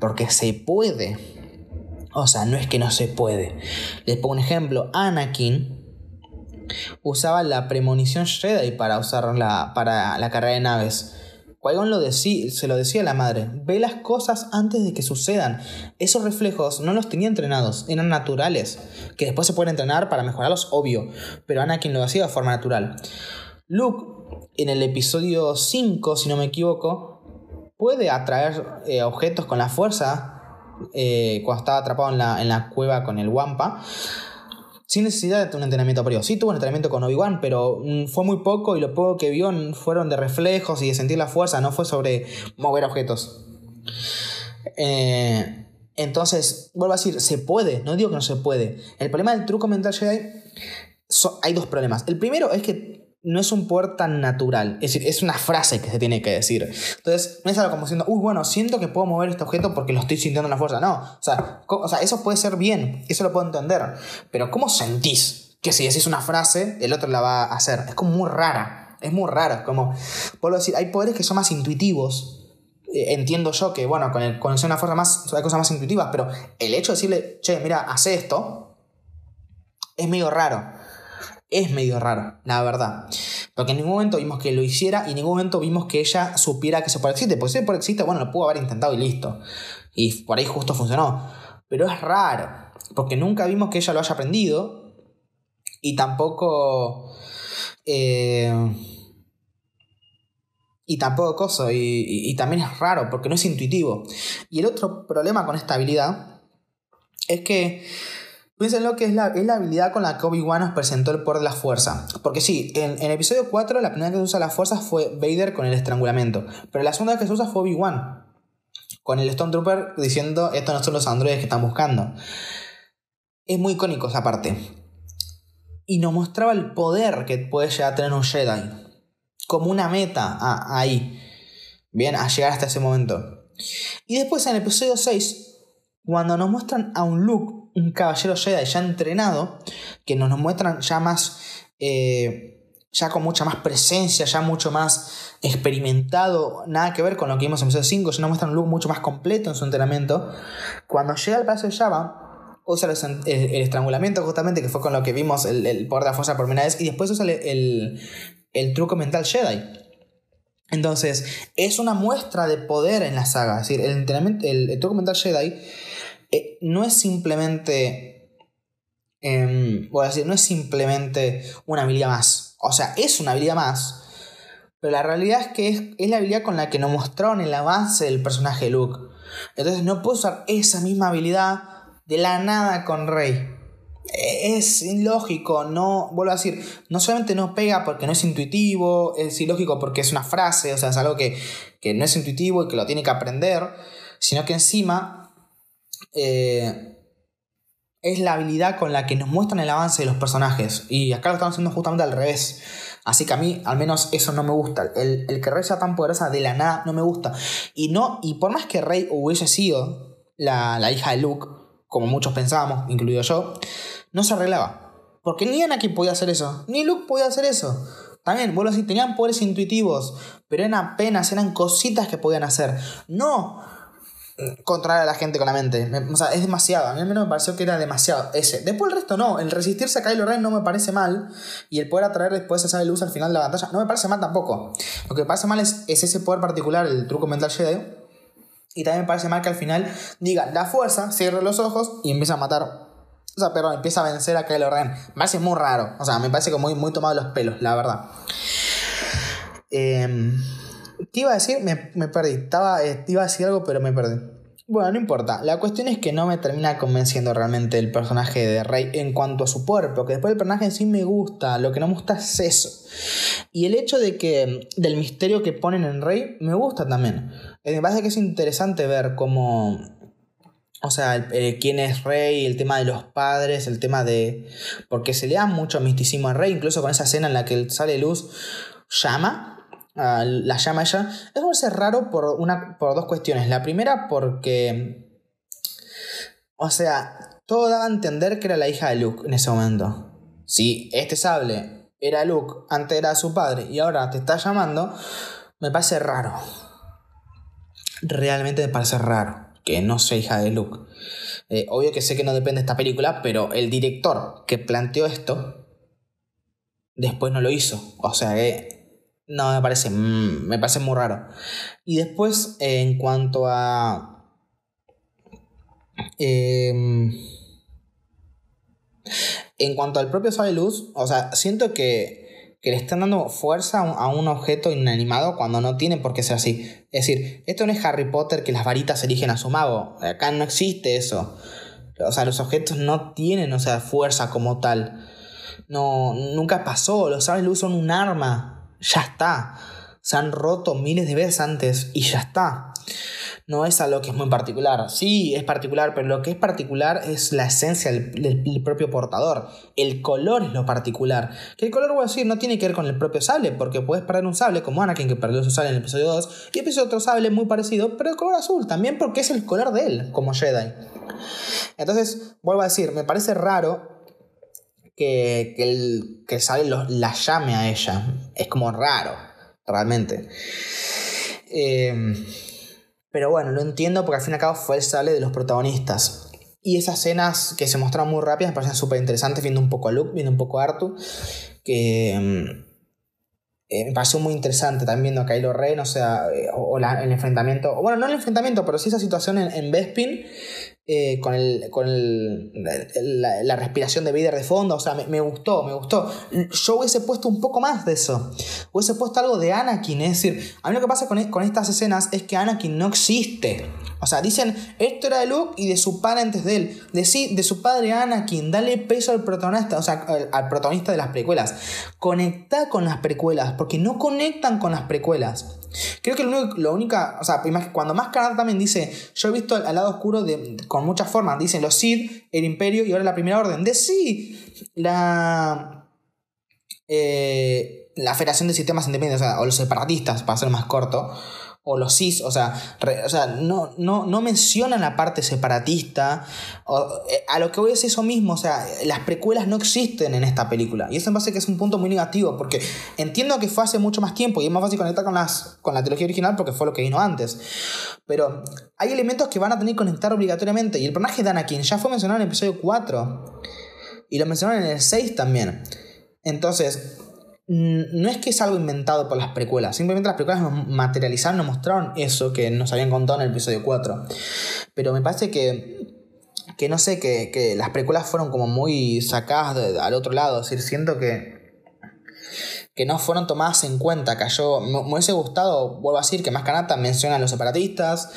Porque se puede. O sea, no es que no se puede. Les pongo un ejemplo. Anakin usaba la premonición Jedi para usarla para la carrera de naves. Qui-Gon lo se lo decía a la madre, ve las cosas antes de que sucedan. Esos reflejos no los tenía entrenados, eran naturales, que después se pueden entrenar para mejorarlos, obvio, pero Anakin lo hacía de forma natural. Luke, en el episodio 5, si no me equivoco, puede atraer eh, objetos con la fuerza eh, cuando estaba atrapado en la, en la cueva con el Wampa sin necesidad de un entrenamiento previo. Sí tuvo un entrenamiento con Obi-Wan, pero mm, fue muy poco y lo poco que vio fueron de reflejos y de sentir la fuerza, no fue sobre mover objetos. Eh, entonces, vuelvo a decir, se puede, no digo que no se puede. El problema del truco mental Jedi, hay dos problemas. El primero es que no es un poder tan natural, es decir, es una frase que se tiene que decir. Entonces, no es algo como diciendo, uy, bueno, siento que puedo mover este objeto porque lo estoy sintiendo en la fuerza. No, o sea, o sea, eso puede ser bien, eso lo puedo entender. Pero, ¿cómo sentís que si decís una frase, el otro la va a hacer? Es como muy rara, es muy raro. es Como, puedo decir, hay poderes que son más intuitivos. Eh, Entiendo yo que, bueno, con, el, con una fuerza más, hay cosas más intuitivas, pero el hecho de decirle, che, mira, hace esto, es medio raro. Es medio raro, la verdad. Porque en ningún momento vimos que lo hiciera y en ningún momento vimos que ella supiera que poder existe. Porque si existe, bueno, lo pudo haber intentado y listo. Y por ahí justo funcionó. Pero es raro. Porque nunca vimos que ella lo haya aprendido. Y tampoco. eh, y tampoco coso. Y- y también es raro porque no es intuitivo. Y el otro problema con esta habilidad es que Piensen lo que es la, es la habilidad con la que Obi-Wan nos presentó el poder de la fuerza. Porque sí, en, en episodio 4 la primera vez que se usa la fuerza fue Vader con el estrangulamiento. Pero la segunda vez que se usa fue Obi-Wan. Con el Stormtrooper diciendo, estos no son los androides que están buscando. Es muy icónico esa parte. Y nos mostraba el poder que puede llegar a tener un Jedi. Como una meta a- ahí. Bien, a llegar hasta ese momento. Y después en el episodio 6, cuando nos muestran a un Luke, un caballero Jedi ya entrenado, que nos, nos muestran ya más, eh, ya con mucha más presencia, ya mucho más experimentado, nada que ver con lo que vimos en episodio 5, ya nos muestran un Luke mucho más completo en su entrenamiento. Cuando llega al Palacio de Java, usa el, el estrangulamiento justamente, que fue con lo que vimos el, el poder de la fuerza por primera vez, y después usa el, el truco mental Jedi. Entonces, es una muestra de poder en la saga. Es decir, el, entrenamiento, el, el truco mental Jedi eh, no es simplemente. em, voy a decir, no es simplemente una habilidad más. O sea, es una habilidad más. Pero la realidad es que es, es la habilidad con la que nos mostraron el avance del personaje Luke. Entonces no puedo usar esa misma habilidad de la nada con Rey. Es ilógico, no, vuelvo a decir, no solamente no pega porque no es intuitivo, es ilógico porque es una frase, o sea, es algo que, no es intuitivo y que lo tiene que aprender, sino que encima eh, es la habilidad con la que nos muestran el avance de los personajes. Y acá lo estamos haciendo justamente al revés. Así que a mí, al menos, eso no me gusta. El, el que Rey sea tan poderosa de la nada no me gusta. Y no, y por más que Rey hubiese sido la, la hija de Luke, como muchos pensábamos, incluido yo, no se arreglaba. Porque ni Anakin podía hacer eso, ni Luke podía hacer eso. También, vuelvo a decir, tenían poderes intuitivos, pero eran apenas, eran cositas que podían hacer. No controlar a la gente con la mente. o sea, es demasiado. A mí al menos me pareció que era demasiado ese. Después el resto no. El resistirse a Kylo Ren no me parece mal. Y el poder atraer después esa luz al final de la batalla no me parece mal tampoco. Lo que me parece mal es, es ese poder particular, el truco mental Jedi. Y también me parece mal que al final diga la fuerza, cierre los ojos y empieza a matar. O sea, perdón, empieza a vencer a Kylo Ren. Me parece muy raro. O sea, me parece que muy, muy tomado los pelos, la verdad. Eh. ¿Qué iba a decir? Me, perdí. Estaba, eh, iba a decir algo, pero me perdí. Bueno, no importa. La cuestión es que no me termina convenciendo realmente el personaje de Rey en cuanto a su cuerpo, que después el personaje en sí me gusta, lo que no me gusta es eso. Y el hecho de que del misterio que ponen en Rey me gusta también. Me parece que es interesante ver cómo o sea, eh, quién es rey, el tema de los padres, el tema de... Porque se le da mucho misticismo a rey, incluso con esa escena en la que sale luz, llama la llama ella, es parece raro por, una, por dos cuestiones. La primera porque, o sea, todo daba a entender que era la hija de Luke en ese momento. Si este sable era Luke, antes era su padre y ahora te está llamando, me parece raro. Realmente me parece raro que no sea hija de Luke. Eh, obvio que sé que no depende de esta película, pero el director que planteó esto después no lo hizo. O sea que no, me parece, mm, me parece muy raro. Y después, en cuanto a... Em, en cuanto al propio Sabe Luz, o sea, siento que, que le están dando fuerza a un, objeto inanimado cuando no tiene por qué ser así. Es decir, esto no es Harry Potter que las varitas eligen a su mago. Acá no existe eso. O sea, los objetos no tienen, o sea, fuerza como tal. No, nunca pasó. Los sables luz son un arma ya está. Se han roto miles de veces antes y ya está. No es algo que es muy particular. Sí, es particular, pero lo que es particular es la esencia del, propio portador. El color es lo particular. Que el color, voy a decir, no tiene que ver con el propio sable, porque puedes perder un sable como Anakin que perdió su sable en el episodio 2, y episodio otro sable muy parecido, pero de color azul también, porque es el color de él, como Jedi. Entonces, vuelvo a decir, me parece raro que, el, que sale la llame a ella. Es como raro, realmente. Em, pero bueno, lo entiendo porque al fin y al cabo fue el sale de los protagonistas. Y esas escenas que se mostraron muy rápidas me parecen súper interesantes, viendo un poco a Luke, viendo un poco a Artu, que em, eh, me pareció muy interesante también viendo a Kylo Ren, o sea, eh, o, el enfrentamiento, bueno, no el enfrentamiento, pero sí esa situación en, en Bespin, eh, con, el, con el, la, respiración de Vader de fondo. O sea, me, gustó, me gustó. Yo hubiese puesto un poco más de eso. Hubiese puesto algo de Anakin. Es decir, a mí lo que pasa con, e, con estas escenas es que Anakin no existe. O sea, dicen, esto era de Luke y de su padre antes de él. De, sí, de su padre Anakin, dale peso al protagonista, o sea, al, protagonista de las precuelas. Conecta con las precuelas, porque no conectan con las precuelas. Creo que lo único, lo única, o sea, cuando más canal también dice, yo he visto al lado oscuro de, con muchas formas, dicen los Sith, el Imperio y ahora la Primera Orden. De sí, la... Eh, la Federación de Sistemas Independientes, o, sea, o los separatistas, para ser más corto, o los cis, o sea, o sea no, no, no, mencionan la parte separatista. Eh, a lo que voy es eso mismo, o sea, las precuelas no existen en esta película. Y eso me parece que es un punto muy negativo, porque entiendo que fue hace mucho más tiempo y es más fácil conectar con, las, con la trilogía original porque fue lo que vino antes. Pero hay elementos que van a tener que conectar obligatoriamente. Y el personaje de Anakin ya fue mencionado en el episodio 4. Y lo mencionaron en el 6 también. Entonces, no es que es algo inventado por las precuelas, simplemente las precuelas nos materializaron, nos mostraron eso que nos habían contado en el episodio 4. Pero me parece que, que no sé, que, las precuelas fueron como muy sacadas al otro lado, es decir, siento que, que no fueron tomadas en cuenta, que yo me, hubiese gustado, vuelvo a decir, que más canata menciona a los separatistas,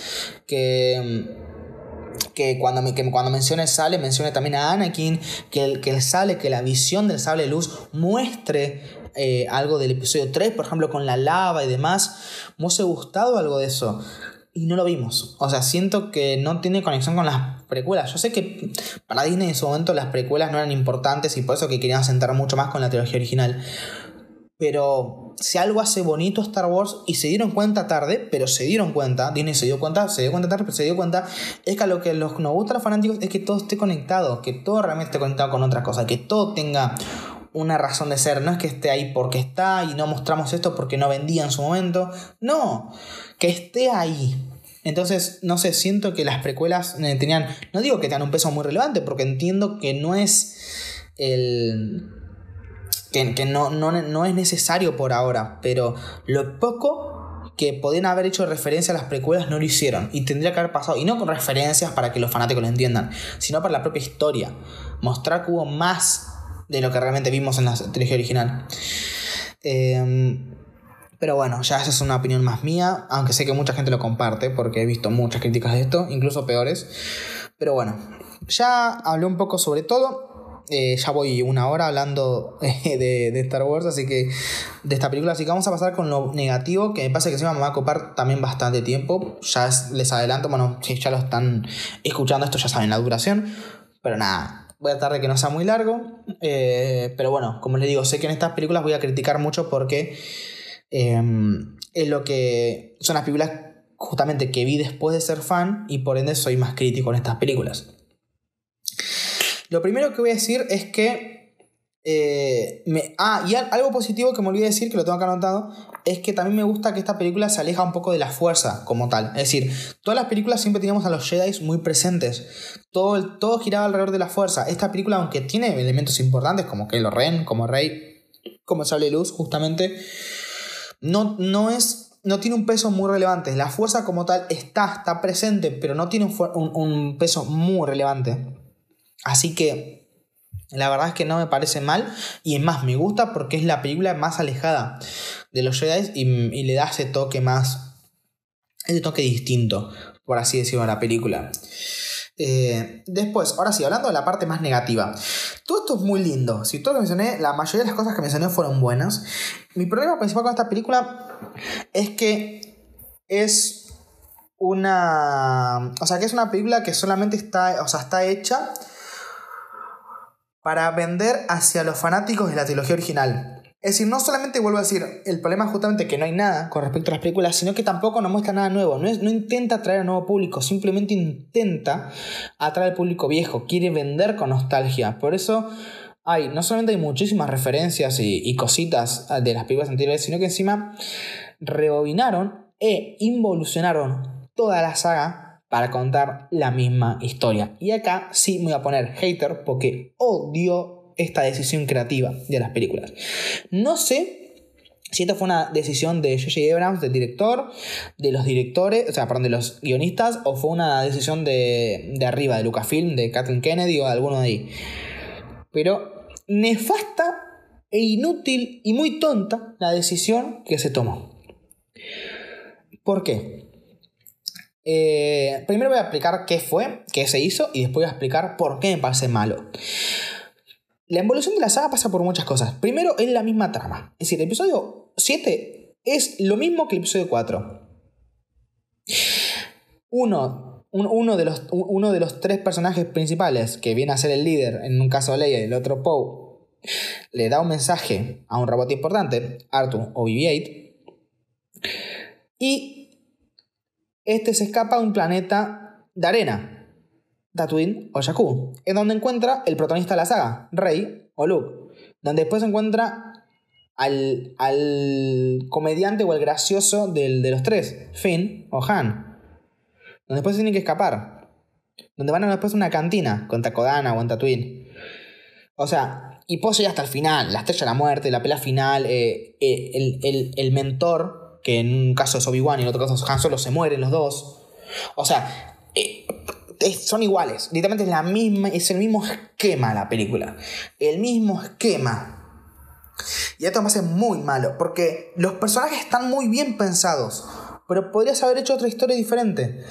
que que cuando, me, que cuando mencione el sable, mencione también a Anakin, que el, que el que la visión del sable de luz muestre eh, algo del episodio 3, por ejemplo, con la lava y demás. Me hubiese gustado algo de eso. Y no lo vimos. O sea, siento que no tiene conexión con las precuelas. Yo sé que para Disney en su momento las precuelas no eran importantes y por eso que querían sentar mucho más con la trilogía original. Pero si algo hace bonito Star Wars, y se dieron cuenta tarde, pero se dieron cuenta, Disney se dio cuenta, se dio cuenta tarde, pero se dio cuenta, es que a lo que nos gusta a los fanáticos es que todo esté conectado, que todo realmente esté conectado con otras cosas, que todo tenga una razón de ser, no es que esté ahí porque está y no mostramos esto porque no vendía en su momento, no, que esté ahí. Entonces, no sé, siento que las precuelas eh, tenían, no digo que tengan un peso muy relevante, porque entiendo que no es el que, no, no, es necesario por ahora, pero lo poco que podían haber hecho referencia a las precuelas no lo hicieron. Y tendría que haber pasado, y no con referencias para que los fanáticos lo entiendan, sino para la propia historia, mostrar que hubo más de lo que realmente vimos en la trilogía original. Em, pero bueno, ya esa es una opinión más mía, aunque sé que mucha gente lo comparte, porque he visto muchas críticas de esto, incluso peores. Pero bueno, ya hablé un poco sobre todo. Eh, ya voy una hora hablando eh, de, Star Wars, así que de esta película. Así que vamos a pasar con lo negativo, que me pasa que se me va a copar también bastante tiempo. Ya les adelanto, bueno, si ya lo están escuchando, esto ya saben la duración. Pero nada, voy a tratar de que no sea muy largo. Eh, pero bueno, como les digo, sé que en estas películas voy a criticar mucho porque em, es lo que son las películas justamente que vi después de ser fan y por ende soy más crítico en estas películas. Lo primero que voy a decir es que. Eh, me, ah, y algo positivo que me olvidé decir, que lo tengo acá anotado, es que también me gusta que esta película se aleja un poco de la fuerza como tal. Es decir, todas las películas siempre teníamos a los Jedi muy presentes. Todo, todo giraba alrededor de la fuerza. Esta película, aunque tiene elementos importantes como Kylo Ren, como Rey, como Sable Luz, justamente, no, no es no tiene un peso muy relevante. La fuerza como tal está, está presente, pero no tiene un peso muy relevante. Así que la verdad es que no me parece mal y es más, me gusta porque es la película más alejada de los Jedi y, le da ese toque más, ese toque distinto, por así decirlo, a la película. Eh, después, ahora sí, hablando de la parte más negativa. Todo esto es muy lindo. Si todo lo mencioné, la mayoría de las cosas que mencioné fueron buenas. Mi problema principal con esta película es que es una. O sea, que es una película que solamente está. O sea, está hecha para vender hacia los fanáticos de la trilogía original. Es decir, no solamente vuelvo a decir, el problema es justamente que no hay nada con respecto a las películas, sino que tampoco nos muestra nada nuevo. No, es, no intenta atraer a nuevo público, simplemente intenta atraer al público viejo, quiere vender con nostalgia. Por eso hay, no solamente hay muchísimas referencias y, y cositas de las películas anteriores, sino que encima rebobinaron e involucionaron toda la saga para contar la misma historia. Y acá sí me voy a poner hater porque odio esta decisión creativa de las películas. No sé si esta fue una decisión de J.J. Abrams, del director, de los directores, o sea, perdón, de los guionistas, o fue una decisión de, de arriba, de Lucasfilm, de Kathleen Kennedy o de alguno de ahí. Pero nefasta e inútil y muy tonta la decisión que se tomó. ¿Por qué? Eh, primero voy a explicar qué fue, qué se hizo y después voy a explicar por qué me parece malo. La evolución de la saga pasa por muchas cosas. Primero es la misma trama. Es decir, el episodio 7 es lo mismo que el episodio 4. Uno, uno, de los, uno de los tres personajes principales, que viene a ser el líder, en un caso Leia y el otro Poe, le da un mensaje a un robot importante, Artu o BB-8, y este se escapa a un planeta de arena, Tatooine o Jakku, en donde encuentra el protagonista de la saga, Rey o Luke, donde después encuentra al, al comediante o el gracioso del, de los tres, Finn o Han, donde después tienen que escapar, donde van a después una cantina con Takodana o en Tatooine. O sea, y pose hasta el final, la estrella de la muerte, la pelea final, eh, eh, el, el, el mentor que en un caso es Obi-Wan y en otro caso Han Solo, se mueren los dos. O sea, eh, son iguales. Literalmente es, la misma, es el mismo esquema la película. El mismo esquema. Y esto me hace muy malo, porque los personajes están muy bien pensados, pero podrías haber hecho otra historia diferente.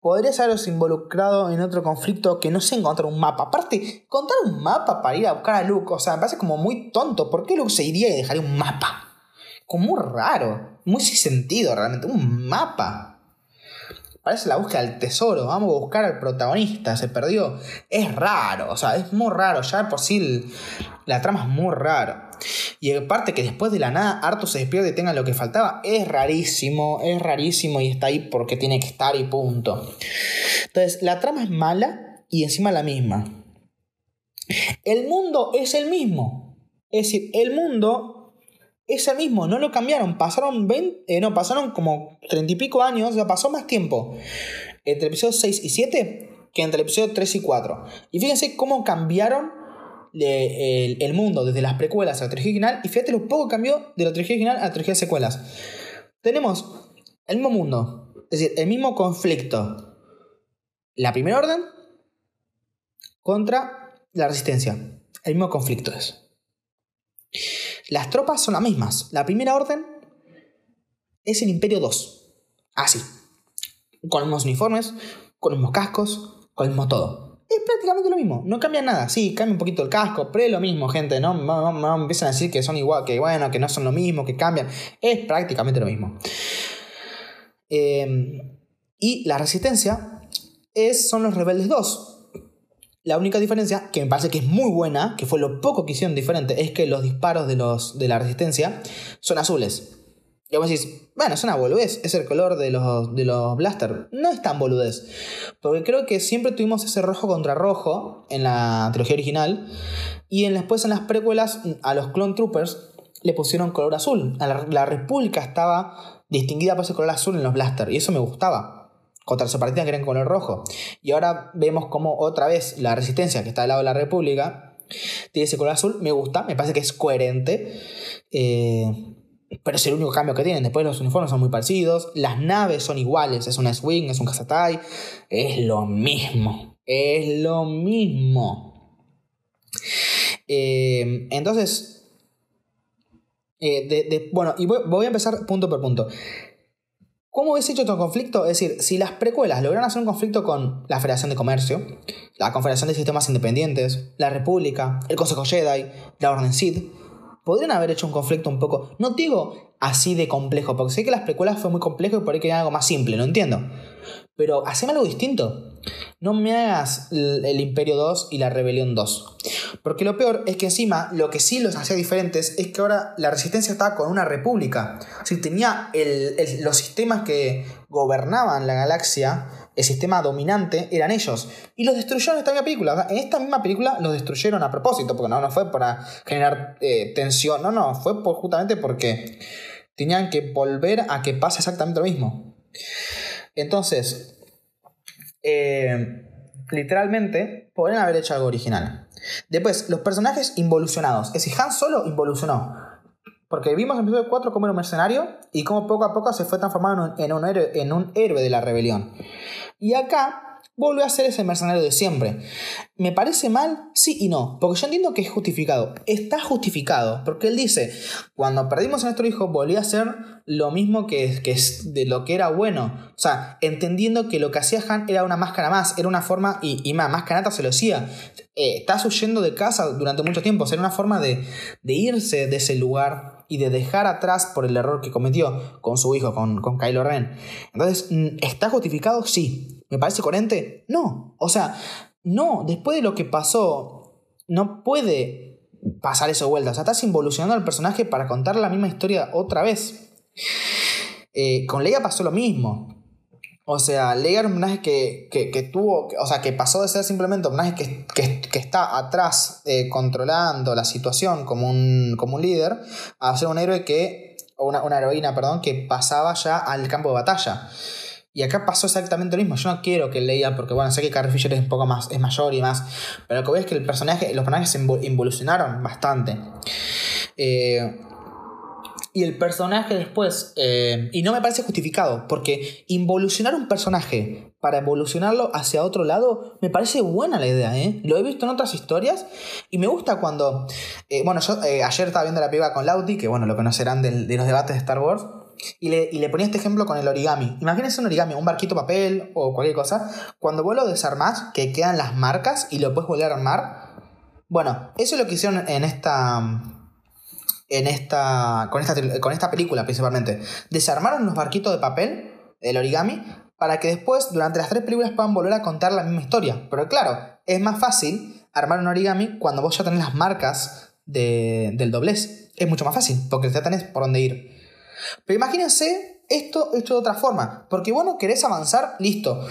podrías haberse involucrado en otro conflicto que no sé encontrar un mapa. Aparte, contar un mapa para ir a buscar a Luke, o sea, me parece como muy tonto. ¿Por qué Luke se iría y dejaría un mapa? Como muy raro, muy sin sentido realmente, un mapa. Parece la búsqueda del tesoro, vamos a buscar al protagonista, se perdió. Es raro, o sea, es muy raro, ya por sí la trama es muy rara. Y aparte que después de la nada Arthur se despierde y tenga lo que faltaba, es rarísimo, es rarísimo y está ahí porque tiene que estar y punto. Entonces, la trama es mala y encima la misma. El mundo es el mismo. Es decir, el mundo es el mismo, no lo cambiaron. Pasaron 20, eh, no, pasaron como 30 y pico años, o sea, pasó más tiempo entre el episodio 6 y 7 que entre el episodio 3 y 4. Y fíjense cómo cambiaron el, mundo desde las precuelas a la trilogía original y fíjate lo poco cambió de la trilogía original a la trilogía de secuelas. Tenemos el mismo mundo, es decir, el mismo conflicto. La primera orden contra la resistencia. El mismo conflicto es. Las tropas son las mismas. La primera orden es el Imperio 2. Así. Con los uniformes, con los cascos, con el mismo todo es prácticamente lo mismo. No cambia nada. Sí, cambia un poquito el casco, pero es lo mismo, gente. No, no, empiezan a decir que son igual, que bueno, que no son lo mismo, que cambian. Es prácticamente lo mismo. Em, y la resistencia es, son los rebeldes 2. La única diferencia, que me parece que es muy buena, que fue lo poco que hicieron diferente, es que los disparos de, los, de la resistencia son azules. Y vos decís, bueno, es una boludez, es el color de los, de los blaster. No es tan boludez. Porque creo que siempre tuvimos ese rojo contra rojo en la trilogía original. Y en, después en las precuelas, a los Clone Troopers le pusieron color azul. La, la República estaba distinguida por ese color azul en los blaster. Y eso me gustaba. Contra los separatistas que eran color rojo. Y ahora vemos como otra vez la resistencia que está al lado de la República tiene ese color azul. Me gusta, me parece que es coherente. Eh, pero es el único cambio que tienen. Después los uniformes son muy parecidos. Las naves son iguales. Es una Swing, es un Kazatai. Es lo mismo. Es lo mismo. Eh, entonces. Eh, bueno, y voy, a empezar punto por punto. ¿Cómo hubiese hecho otro conflicto? Es decir, si las precuelas lograron hacer un conflicto con la Federación de Comercio, la Confederación de Sistemas Independientes, la República, el Consejo Jedi, la Orden Sith, podrían haber hecho un conflicto un poco, no digo así de complejo, porque sé que las precuelas fue muy complejo y por ahí querían algo más simple, lo entiendo. Pero haceme algo distinto. No me hagas el, Imperio 2 y la Rebelión 2. Porque lo peor es que encima lo que sí los hacía diferentes es que ahora la resistencia estaba con una república. Si tenía los sistemas que gobernaban la galaxia el sistema dominante eran ellos. Y los destruyeron en esta misma película. en esta misma película los destruyeron a propósito, porque no, no fue para generar eh, tensión, no, no, fue justamente porque tenían que volver a que pase exactamente lo mismo. Entonces, eh, literalmente, podrían haber hecho algo original. Después, los personajes involucionados. Es decir, Han Solo involucionó. Porque vimos en el episodio 4 como era un mercenario y cómo poco a poco se fue transformando en un, en un héroe de la rebelión. Y acá vuelve a ser ese mercenario de siempre. ¿Me parece mal? Sí y no. Porque yo entiendo que es justificado. Está justificado. Porque él dice, cuando perdimos a nuestro hijo, volví a ser lo mismo que, que de lo que era bueno. O sea, entendiendo que lo que hacía Han era una máscara más. Era una forma, y, y más, más se lo decía. Eh, estás huyendo de casa durante mucho tiempo. O sea, era una forma de, de irse de ese lugar y de dejar atrás por el error que cometió con su hijo, con, con Kylo Ren. Entonces, mm, ¿está justificado? Sí. ¿Me parece coherente? No. O sea, no, después de lo que pasó, no puede pasar eso de vuelta. O sea, estás involucionando al personaje para contar la misma historia otra vez. Eh, con Leia pasó lo mismo. O sea, Leia era un personaje que, tuvo, o sea, que pasó de ser simplemente un personaje que, está atrás eh, controlando la situación como un, como un líder, a ser un héroe que, o una, heroína, perdón, que pasaba ya al campo de batalla. Y acá pasó exactamente lo mismo. Yo no quiero que Leia, porque bueno, sé que Carrie Fisher es un poco más, es mayor y más, pero lo que veo es que el personaje, los personajes se involucionaron bastante. Eh, y el personaje después. Eh, y no me parece justificado, porque involucionar un personaje para evolucionarlo hacia otro lado, me parece buena la idea, ¿eh? Lo he visto en otras historias y me gusta cuando. Eh, bueno, yo ayer estaba viendo la piba con Lauti, que bueno, lo conocerán de los debates de Star Wars. y le, y le ponía este ejemplo con el origami. Imagínense un origami, un barquito papel o cualquier cosa. Cuando vos lo desarmás, que quedan las marcas y lo puedes volver a armar. Bueno, eso es lo que hicieron en esta. En esta. Con esta, con esta película principalmente. Desarmaron los barquitos de papel, el origami, para que después, durante las tres películas, puedan volver a contar la misma historia. Pero claro, es más fácil armar un origami cuando vos ya tenés las marcas de, del doblez. Es mucho más fácil, porque ya tenés por dónde ir. Pero imagínense esto hecho de otra forma. Porque vos no querés avanzar, listo.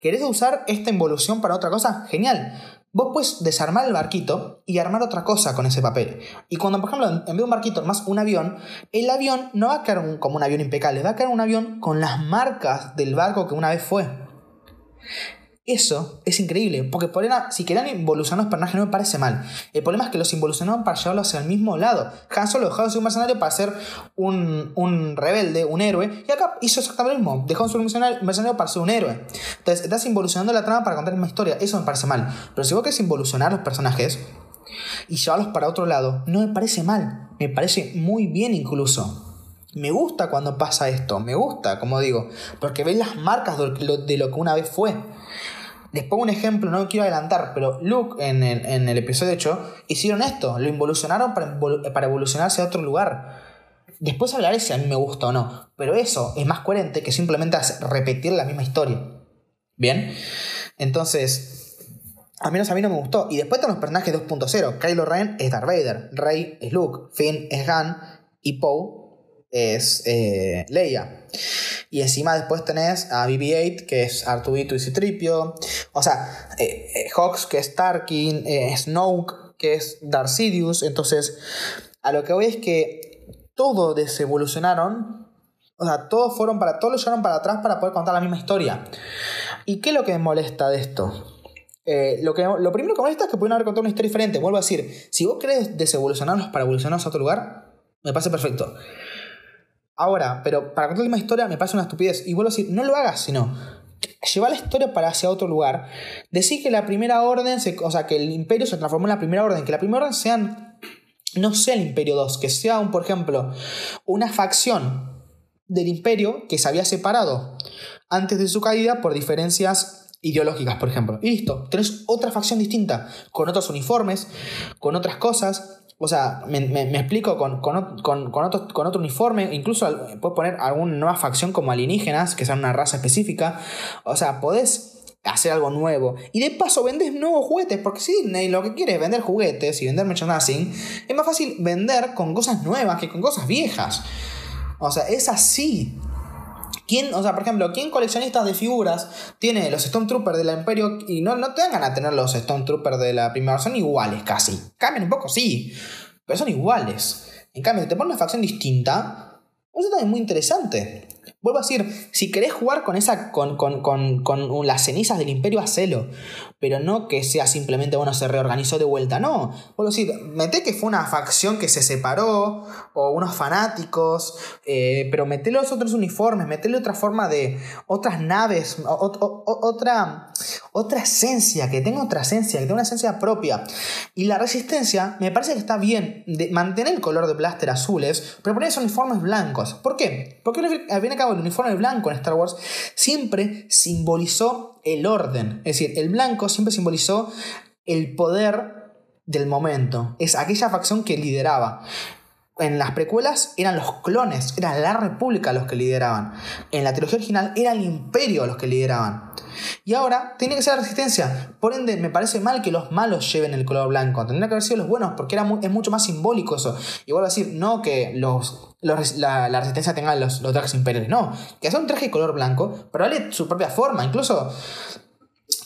¿Querés usar esta involución para otra cosa? Genial. Vos puedes desarmar el barquito y armar otra cosa con ese papel. Y cuando, por ejemplo, en vez de un barquito más un avión, el avión no va a quedar como un avión impecable, va a quedar un avión con las marcas del barco que una vez fue. Eso es increíble, porque por si querían involucionar los personajes no me parece mal. El problema es que los involucionaron para llevarlos hacia el mismo lado. Han Solo dejó de ser un mercenario para ser un, rebelde, un héroe, y acá hizo exactamente lo mismo. Dejó de ser un mercenario, para ser un héroe. Entonces, estás involucionando la trama para contar una historia. Eso me parece mal. Pero si vos querés involucionar los personajes y llevarlos para otro lado, no me parece mal. Me parece muy bien incluso. Me gusta cuando pasa esto, me gusta, como digo, porque ves las marcas de lo que una vez fue. Les pongo un ejemplo, no quiero adelantar, pero Luke en el, episodio 8 hicieron esto, lo involucionaron para, para evolucionarse a otro lugar. Después hablaré si a mí me gusta o no, pero eso es más coherente que simplemente repetir la misma historia. Bien, entonces, a menos a mí no me gustó. Y después están los personajes 2.0. Kylo Ren es Darth Vader, Rey es Luke, Finn es Han y Poe es eh, Leia. Y encima después tenés a BB-8, que es Artudito y Citripio. O sea, eh, eh, Hawks, que es Tarkin. Eh, Snoke, que es Darth Sidious. Entonces, a lo que voy es que todo desevolucionaron. O sea, todos fueron para. Todos lo llevaron para atrás para poder contar la misma historia. ¿Y qué es lo que me molesta de esto? lo, que, lo primero que molesta es que pueden haber contado una historia diferente. Vuelvo a decir, si vos querés desevolucionarlos para evolucionarlos a otro lugar, me parece perfecto. Ahora, pero para contar la historia me parece una estupidez. Y vuelvo a decir, no lo hagas, sino lleva la historia para hacia otro lugar. Decir que la primera orden, o sea, que el imperio se transformó en la primera orden, que la primera orden sean, no sea el imperio 2, que sea, un, por ejemplo, una facción del imperio que se había separado antes de su caída por diferencias ideológicas, por ejemplo. Y listo, tenés otra facción distinta, con otros uniformes, con otras cosas, o sea, me, explico con, con, con, otro, con otro uniforme, incluso puedes poner alguna nueva facción como alienígenas, que sean una raza específica. O sea, podés hacer algo nuevo. Y de paso vendes nuevos juguetes, porque si Disney lo que quiere es vender juguetes y vender merchandising, es más fácil vender con cosas nuevas que con cosas viejas. O sea, es así. ¿Quién, o sea, por ejemplo, ¿quién coleccionistas de figuras tiene los Stormtroopers de la Imperio y no, no te dan ganas tener los Stormtroopers de la primera? Son iguales casi. Cambian un poco, sí, pero son iguales. En cambio, si te pones una facción distinta, eso también es muy interesante. Vuelvo a decir, si querés jugar con esa con, con, las cenizas del imperio, hacelo. Pero no que sea simplemente, bueno, se reorganizó de vuelta. No. Vuelvo a decir, mete que fue una facción que se separó, o unos fanáticos, eh, pero metele otros uniformes, metele otra forma de. otras naves, otra, otra esencia, que tenga otra esencia, que tenga una esencia propia. Y la resistencia, me parece que está bien de mantener el color de blaster azules, pero poner esos uniformes blancos. ¿Por qué? Porque al fin y al cabo el uniforme blanco en Star Wars siempre simbolizó el orden. Es decir, el blanco siempre simbolizó el poder del momento. Es aquella facción que lideraba. En las precuelas eran los clones, era la República los que lideraban. En la trilogía original era el Imperio los que lideraban. Y ahora tiene que ser la resistencia. Por ende, me parece mal que los malos lleven el color blanco. Tendría que haber sido los buenos, porque era es mucho más simbólico eso. Y vuelvo a decir, no que los la, resistencia tenga los, los trajes imperiales. No, que sea un traje de color blanco, pero dale su propia forma. Incluso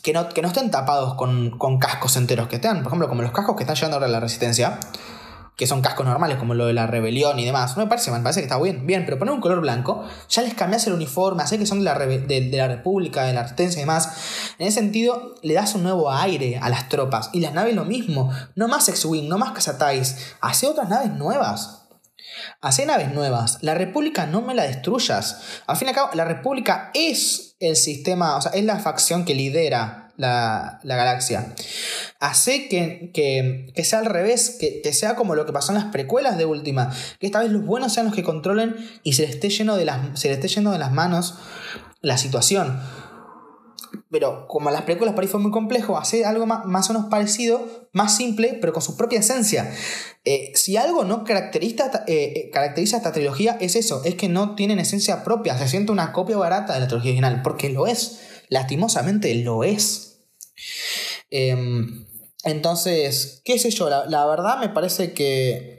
que no, que no estén tapados con, cascos enteros, que estén, por ejemplo, como los cascos que están llevando ahora la resistencia, que son cascos normales, como lo de la rebelión y demás. No me parece, me parece que está bien, bien, pero poner un color blanco, ya les cambias el uniforme, hacer que son de la, de, la República, de la Resistencia y demás. En ese sentido, le das un nuevo aire a las tropas. Y las naves lo mismo. No más X-Wing, no más Cazatais. Hace otras naves nuevas. Hace naves nuevas. La República no me la destruyas. Al fin y al cabo, la República es el sistema, o sea, es la facción que lidera la, galaxia. Hace que, que, sea al revés, que, que, sea como lo que pasó en las precuelas de última, que esta vez los buenos sean los que controlen y se les esté lleno de las, se esté yendo de las manos la situación. Pero como las películas por ahí fue muy complejo, hace algo más, o menos parecido, más simple, pero con su propia esencia. Eh, si algo no caracteriza, eh, eh, caracteriza esta trilogía es eso, es que no tienen esencia propia, se siente una copia barata de la trilogía original, porque lo es, lastimosamente lo es. Em, entonces, qué sé yo, la verdad me parece que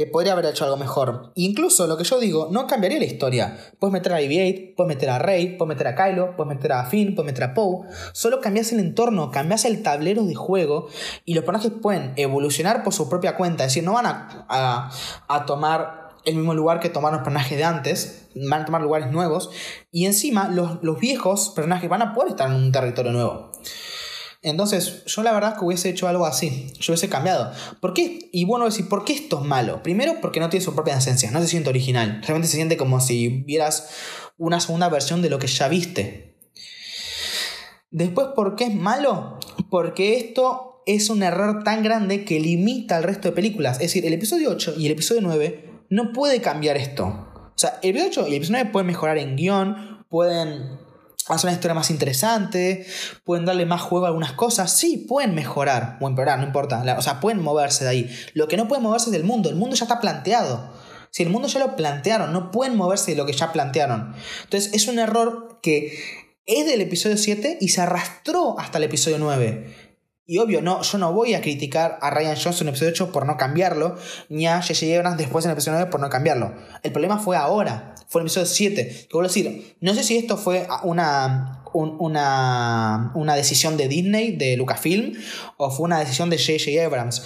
que podría haber hecho algo mejor. Incluso lo que yo digo, no cambiaría la historia. Puedes meter a BB-8, puedes meter a Rey, puedes meter a Kylo, puedes meter a Finn, puedes meter a Poe. Solo cambias el entorno, cambias el tablero de juego y los personajes pueden evolucionar por su propia cuenta. Es decir, no van a, a, tomar el mismo lugar que tomaron los personajes de antes, van a tomar lugares nuevos y encima los, los viejos personajes van a poder estar en un territorio nuevo. Entonces, yo la verdad es que hubiese hecho algo así. Yo hubiese cambiado. ¿Por qué? Y bueno, decir, ¿por qué esto es malo? Primero, porque no tiene su propia esencia, no se siente original. Realmente se siente como si vieras una segunda versión de lo que ya viste. Después, ¿por qué es malo? Porque esto es un error tan grande que limita al resto de películas. Es decir, el episodio 8 y el episodio 9 no puede cambiar esto. O sea, el episodio 8 y el episodio 9 pueden mejorar en guion, pueden hacer una historia más interesante, pueden darle más juego a algunas cosas, sí, pueden mejorar o empeorar, no importa, o sea, pueden moverse de ahí. Lo que no pueden moverse es del mundo, el mundo ya está planteado. Si el mundo ya lo plantearon, no pueden moverse de lo que ya plantearon. Entonces es un error que es del episodio 7 y se arrastró hasta el episodio 9. Y obvio, no, yo no voy a criticar a Ryan Johnson en el episodio 8 por no cambiarlo, ni a J.J. Abrams después en el episodio 9 por no cambiarlo. El problema fue ahora, fue el episodio 7. Que vuelvo a decir, no sé si esto fue una, una, una decisión de Disney, de Lucasfilm, o fue una decisión de J.J. Abrams.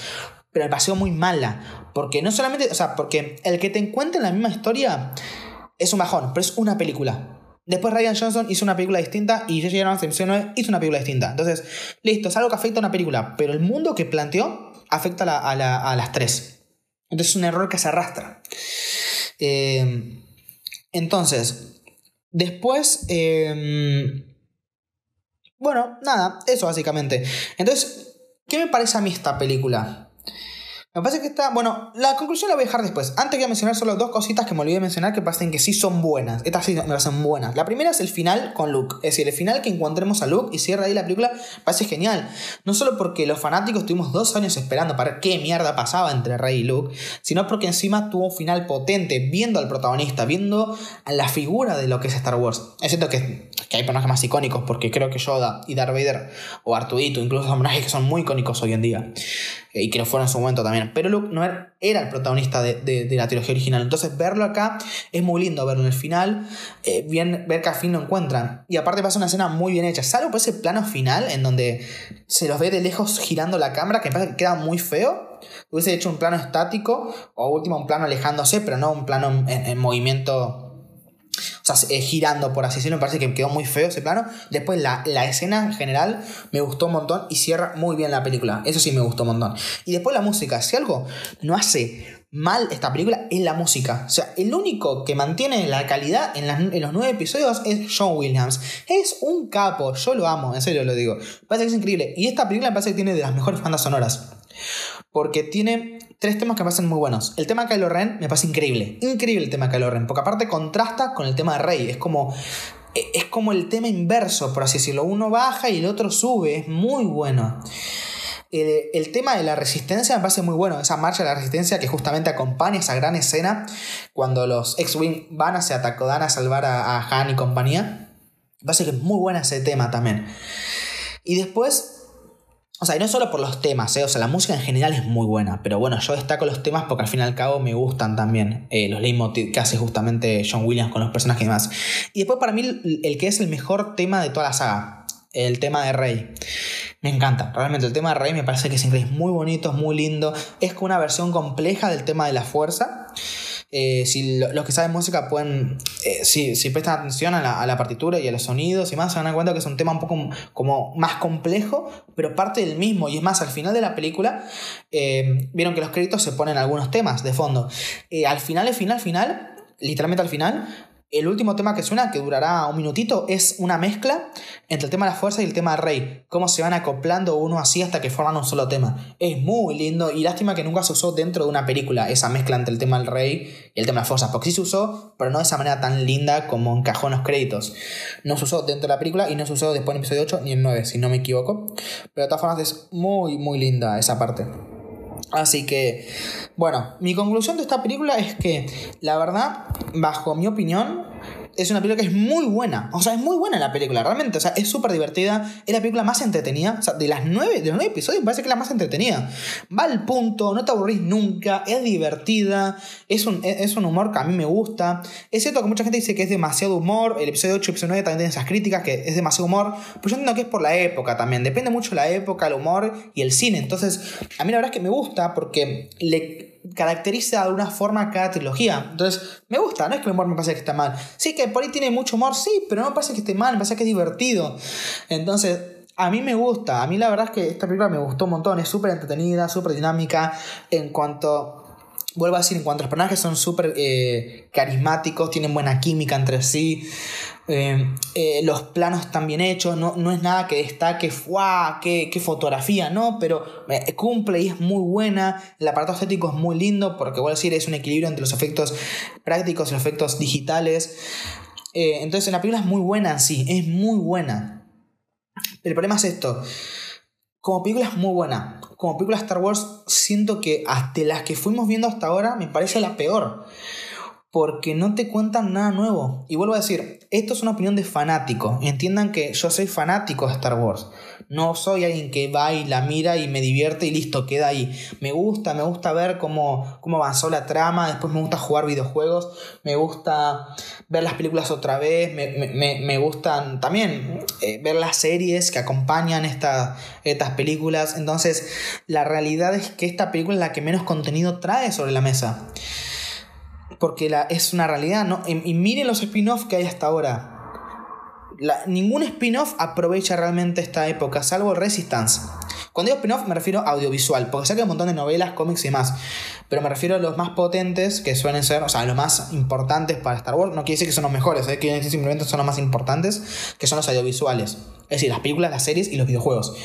Pero me pareció muy mala. Porque no solamente, o sea, porque el que te encuentre en la misma historia es un bajón, pero es una película. Después Ryan Johnson hizo una película distinta y J.J. Abrams en episodio 9 hizo una película distinta. Entonces, listo, es algo que afecta a una película, pero el mundo que planteó afecta a, las tres. Entonces es un error que se arrastra. Eh, entonces, después... Eh, bueno, nada, eso básicamente. Entonces, ¿qué me parece a mí esta película? Me parece que está. Bueno, la conclusión la voy a dejar después. Antes a mencionar solo dos cositas que me olvidé de mencionar que parecen que sí son buenas. Estas sí me parecen buenas. La primera es el final con Luke. Es decir, el final que encontremos a Luke y cierra ahí la película parece genial. No solo porque los fanáticos tuvimos dos años esperando para ver qué mierda pasaba entre Rey y Luke, sino porque encima tuvo un final potente, viendo al protagonista, viendo a la figura de lo que es Star Wars. Es cierto que, que hay personajes más icónicos, porque creo que Yoda y Darth Vader o Artudito, incluso son personajes que son muy icónicos hoy en día y que lo fueron en su momento también. Pero Luke no era, el protagonista de, la trilogía original. Entonces verlo acá es muy lindo, verlo en el final, eh, bien, ver que al fin lo encuentran. Y aparte pasa una escena muy bien hecha, salvo por ese plano final en donde se los ve de lejos girando la cámara, que me que queda muy feo. Hubiese hecho un plano estático o último un plano alejándose, pero no un plano en movimiento o sea, eh, girando, por así decirlo, me parece que quedó muy feo ese plano. Después la, escena en general me gustó un montón y cierra muy bien la película. Eso sí me gustó un montón. Y después la música. Si algo no hace mal esta película es la música. O sea, el único que mantiene la calidad en, los nueve episodios es John Williams. Es un capo, yo lo amo, en serio lo digo. Me parece que es increíble. Y esta película me parece que tiene de las mejores bandas sonoras. Porque tiene tres temas que me parecen muy buenos. El tema de Kylo Ren me parece increíble. Increíble el tema de Kylo Ren. Porque aparte contrasta con el tema de Rey. Es como. E, es como el tema inverso, por así decirlo. Uno baja y el otro sube. Es muy bueno. El, tema de la resistencia me parece muy bueno. Esa marcha de la resistencia que justamente acompaña esa gran escena cuando los X-Wing van hacia Takodan a salvar a, Han y compañía. Me parece que es muy buena ese tema también. Y después o sea, y no solo por los temas, ¿eh? o sea, la música en general es muy buena, pero bueno, yo destaco los temas porque al fin y al cabo me gustan también eh, los leitmotiv que hace justamente John Williams con los personajes y demás. Y después para mí el que es el mejor tema de toda la saga, el tema de Rey. Me encanta, realmente el tema de Rey me parece que es muy bonito, es muy lindo, es una versión compleja del tema de la fuerza. Eh, si los que saben música pueden, eh, si, prestan atención a la, partitura y a los sonidos y más, se van a dar cuenta que es un tema un poco como más complejo, pero parte del mismo. Y es más, al final de la película, eh, vieron que los créditos se ponen algunos temas de fondo. al final, al final, final, literalmente al final, el último tema que suena, que durará un minutito, es una mezcla entre el tema de la fuerza y el tema del rey. Cómo se van acoplando uno así hasta que forman un solo tema. Es muy lindo y lástima que nunca se usó dentro de una película esa mezcla entre el tema del rey y el tema de la fuerza. Porque sí se usó, pero no de esa manera tan linda como encajó en los créditos. No se usó dentro de la película y no se usó después en el episodio 8 ni en 9, si no me equivoco. Pero de todas formas es muy, muy linda esa parte. Así que, bueno, mi conclusión de esta película es que, la verdad, bajo mi opinión, es una película que es muy buena. O sea, es muy buena la película, realmente. O sea, es súper divertida. Es la película más entretenida. O sea, de las nueve, de los nueve episodios, parece que es la más entretenida. Va al punto, no te aburrís nunca, es divertida, es un, es un humor que a mí me gusta. Es cierto que mucha gente dice que es demasiado humor. El episodio 8 y episodio 9 también tienen esas críticas, que es demasiado humor. Pero yo entiendo que es por la época también. Depende mucho de la época, el humor y el cine. Entonces, a mí la verdad es que me gusta porque le caracteriza de una forma cada trilogía. Entonces, me gusta, no es que el humor me parece que está mal. Sí, que por ahí tiene mucho humor, sí, pero no me parece que esté mal, me parece que es divertido. Entonces, a mí me gusta, a mí la verdad es que esta película me gustó un montón, es súper entretenida, súper dinámica en cuanto vuelvo a decir, en cuanto a los personajes son súper eh, carismáticos, tienen buena química entre sí, eh, eh, los planos están bien hechos, no, no es nada que destaque, ¡fuah! Qué, qué fotografía! No, pero cumple y es muy buena, el aparato estético es muy lindo, porque vuelvo a decir, es un equilibrio entre los efectos prácticos y los efectos digitales. entonces la película es muy buena en sí, es muy buena. El problema es esto. Como película es muy buena. Como película Star Wars, siento que hasta las que fuimos viendo hasta ahora me parece la peor porque no te cuentan nada nuevo. Y vuelvo a decir, esto es una opinión de fanático. Entiendan que yo soy fanático de Star Wars. No soy alguien que va y la mira y me divierte y listo, queda ahí. Me gusta, me gusta ver cómo, cómo avanzó la trama, después me gusta jugar videojuegos, me gusta ver las películas otra vez, me, gustan también eh, ver las series que acompañan estas películas. Entonces, la realidad es que esta película es la que menos contenido trae sobre la mesa porque la, es una realidad, ¿no? Y, miren los spin-offs que hay hasta ahora. ningún spin-off aprovecha realmente esta época, salvo Resistance. Cuando digo spin-off me refiero a audiovisual, porque sé que hay un montón de novelas, cómics y demás. Pero me refiero a los más potentes, que suelen ser, o sea, los más importantes para Star Wars. No quiere decir que son los mejores, ¿eh? quiere decir simplemente son los más importantes, que son los audiovisuales. Es decir, las películas, las series y los videojuegos.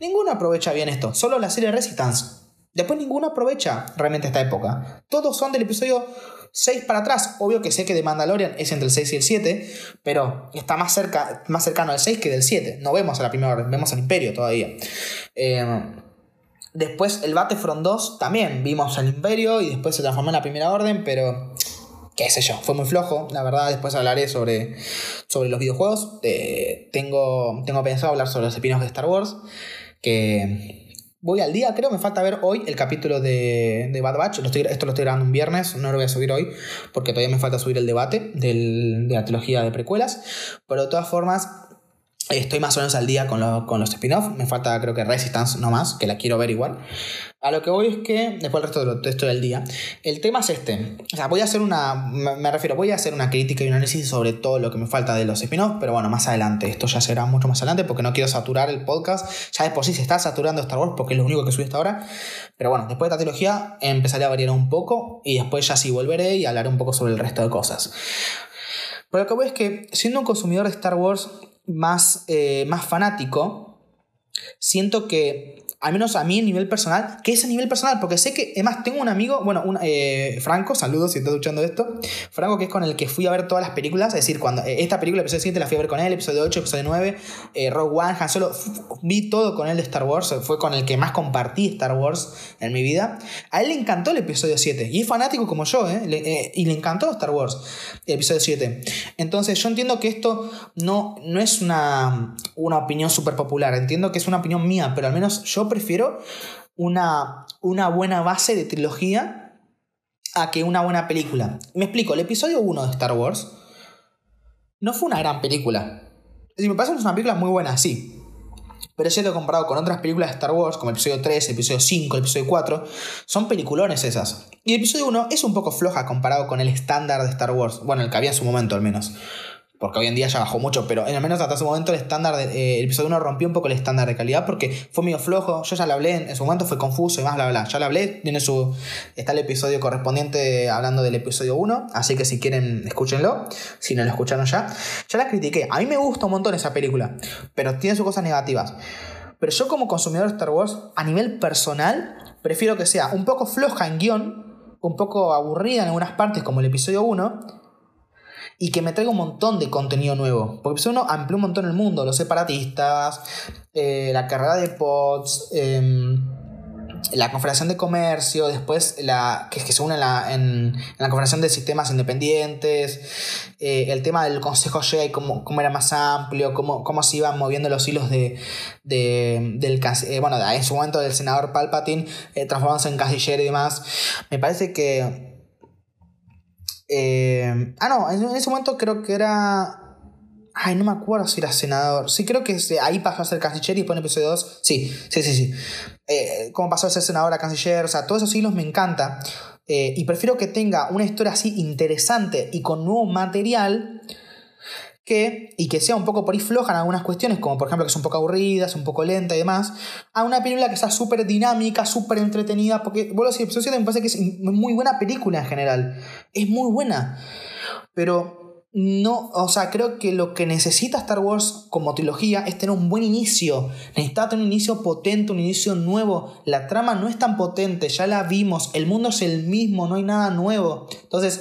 Ninguno aprovecha bien esto, solo la serie Resistance. Después ninguno aprovecha realmente esta época. Todos son del episodio 6 para atrás. Obvio que sé que de Mandalorian es entre el 6 y el 7, pero está más, cerca, más cercano al 6 que del 7. No vemos a la primera orden, vemos al Imperio todavía. Em, después el Battlefront 2 también vimos al Imperio y después se transformó en la primera orden, pero qué sé yo, fue muy flojo, la verdad, después hablaré sobre, sobre los videojuegos. Eh, tengo, tengo pensado hablar sobre los espinos de Star Wars, que voy al día, creo, me falta ver hoy el capítulo de, de Bad Batch. esto lo estoy grabando un viernes, no lo voy a subir hoy porque todavía me falta subir el debate de la trilogía de precuelas. Pero de todas formas, Estoy más o menos al día con, los spin-offs. Me falta, creo que Resistance no más, que la quiero ver igual. A lo que voy es que, después el resto del texto del día, el tema es este. O sea, voy a hacer una. Me, refiero, voy a hacer una crítica y un análisis sobre todo lo que me falta de los spin-offs, pero bueno, más adelante. Esto ya será mucho más adelante porque no quiero saturar el podcast. Ya de por sí se está saturando Star Wars porque es lo único que subí hasta ahora. Pero bueno, después de esta trilogía empezaré a variar un poco y después ya sí volveré y hablaré un poco sobre el resto de cosas. Pero lo que voy es que, siendo un consumidor de Star Wars, más, eh, más fanático, siento que al menos a mí a nivel personal, que es a nivel personal, porque sé que, además, tengo un amigo, bueno, un, eh, Franco, saludos si estás escuchando esto, Franco, que es con el que fui a ver todas las películas, es decir, cuando eh, esta película, episodio 7, la fui a ver con él, episodio 8, episodio 9, eh, Rogue One, Han Solo, vi todo con él de Star Wars, fue con el que más compartí Star Wars en mi vida. A él le encantó el episodio 7, y es fanático como yo, ¿eh? y le encantó Star Wars, el episodio 7. Entonces, yo entiendo que esto no, no es una, una opinión súper popular, entiendo que es una opinión mía, pero al menos yo prefiero una, una buena base de trilogía a que una buena película. Me explico, el episodio 1 de Star Wars no fue una gran película. Decir, me parece que es una película muy buena, sí. Pero es cierto, comparado con otras películas de Star Wars, como el episodio 3, el episodio 5, el episodio 4, son peliculones esas. Y el episodio 1 es un poco floja comparado con el estándar de Star Wars. Bueno, el que había en su momento al menos. Porque hoy en día ya bajó mucho, pero en al menos hasta ese momento el estándar, de, eh, el episodio 1 rompió un poco el estándar de calidad porque fue medio flojo, yo ya lo hablé, en, su momento fue confuso y más, bla, bla, ya lo hablé, tiene su, está el episodio correspondiente hablando del episodio 1, así que si quieren escúchenlo, si no lo escucharon ya, ya la critiqué, a mí me gusta un montón esa película, pero tiene sus cosas negativas. Pero yo como consumidor de Star Wars, a nivel personal, prefiero que sea un poco floja en guion, un poco aburrida en algunas partes como el episodio 1, y que me traiga un montón de contenido nuevo. Porque episodio 1 amplió un montón el mundo, los separatistas, eh, la carrera de pods, em, la Confederación de Comercio, después la, que, que se une en la, en, la Confederación de Sistemas Independientes, eh, el tema del Consejo Jedi, cómo, cómo era más amplio, cómo, cómo se iban moviendo los hilos de, de del eh, bueno, en su momento del senador Palpatine, transformándose en canciller y demás. Me parece que... Eh, ah, no, en ese momento creo que era Ay, no me acuerdo si era senador. Sí, creo que ahí pasó a ser canciller y después en episodio 2. Sí, sí, sí, sí. Eh, pasó a ser senador a canciller. O sea, todos esos hilos me encanta. Eh, y prefiero que tenga una historia así interesante y con nuevo material. Que, y que sea un poco por ahí floja en algunas cuestiones, como por ejemplo que es un poco aburrida, es un poco lenta y demás, a una película que sea súper dinámica, súper entretenida, porque, vuelvo a decir, episodio 7 me parece que es muy buena película en general, es muy buena, pero no, o sea, creo que lo que necesita Star Wars como trilogía es tener un buen inicio. Necesita tener un inicio potente, un inicio nuevo. La trama no es tan potente, ya la vimos. El mundo es el mismo, no hay nada nuevo. Entonces,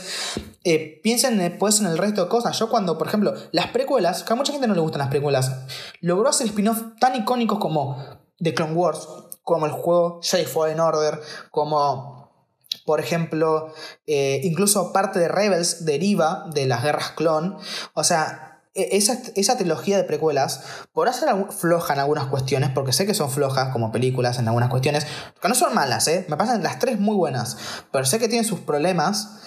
eh, piensen después en el resto de cosas. Yo cuando, por ejemplo, las precuelas, que a mucha gente no le gustan las precuelas, logró hacer spin-off tan icónicos como The Clone Wars, como el juego Jedi Fallen Order, como por ejemplo, eh, incluso parte de Rebels deriva de las guerras clon. O sea, e, esa, esa trilogía de precuelas podrá ser floja en algunas cuestiones, porque sé que son flojas como películas en algunas cuestiones, que no son malas, ¿eh? Me pasan las tres muy buenas, pero sé que tienen sus problemas,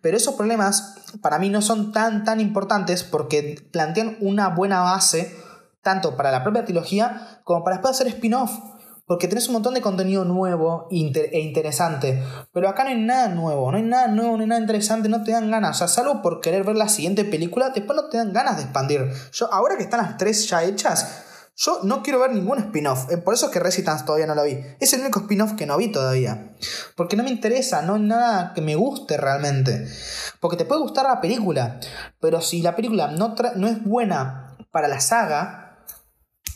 pero esos problemas para mí no son tan, tan importantes porque plantean una buena base tanto para la propia trilogía como para después hacer spin-off porque tenés un montón de contenido nuevo e interesante. Pero acá no hay nada nuevo, no hay nada nuevo, no hay nada interesante, no te dan ganas. O sea, salvo por querer ver la siguiente película, después no te dan ganas de expandir. Yo, ahora que están las tres ya hechas, yo no quiero ver ningún spin-off. Eh, por eso es que Resistance todavía no lo vi. Es el único spin-off que no vi todavía. Porque no me interesa, no hay nada que me guste realmente. Porque te puede gustar la película. Pero si la película no, no es buena para la saga,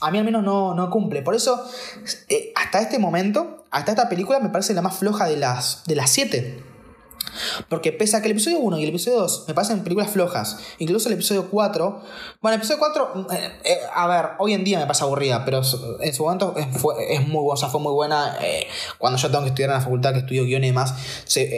a mí al menos no, no cumple. Por eso, eh, hasta este momento, hasta esta película me parece la más floja de las, de las siete. Porque pese a que el episodio 1 y el episodio 2 me parecen películas flojas, incluso el episodio 4, bueno, el episodio 4, eh, eh, a ver, hoy en día me pasa aburrida, pero en su momento fue, es muy, o sea, fue muy buena. Eh, cuando yo tengo que estudiar en la facultad, que estudio guion y demás,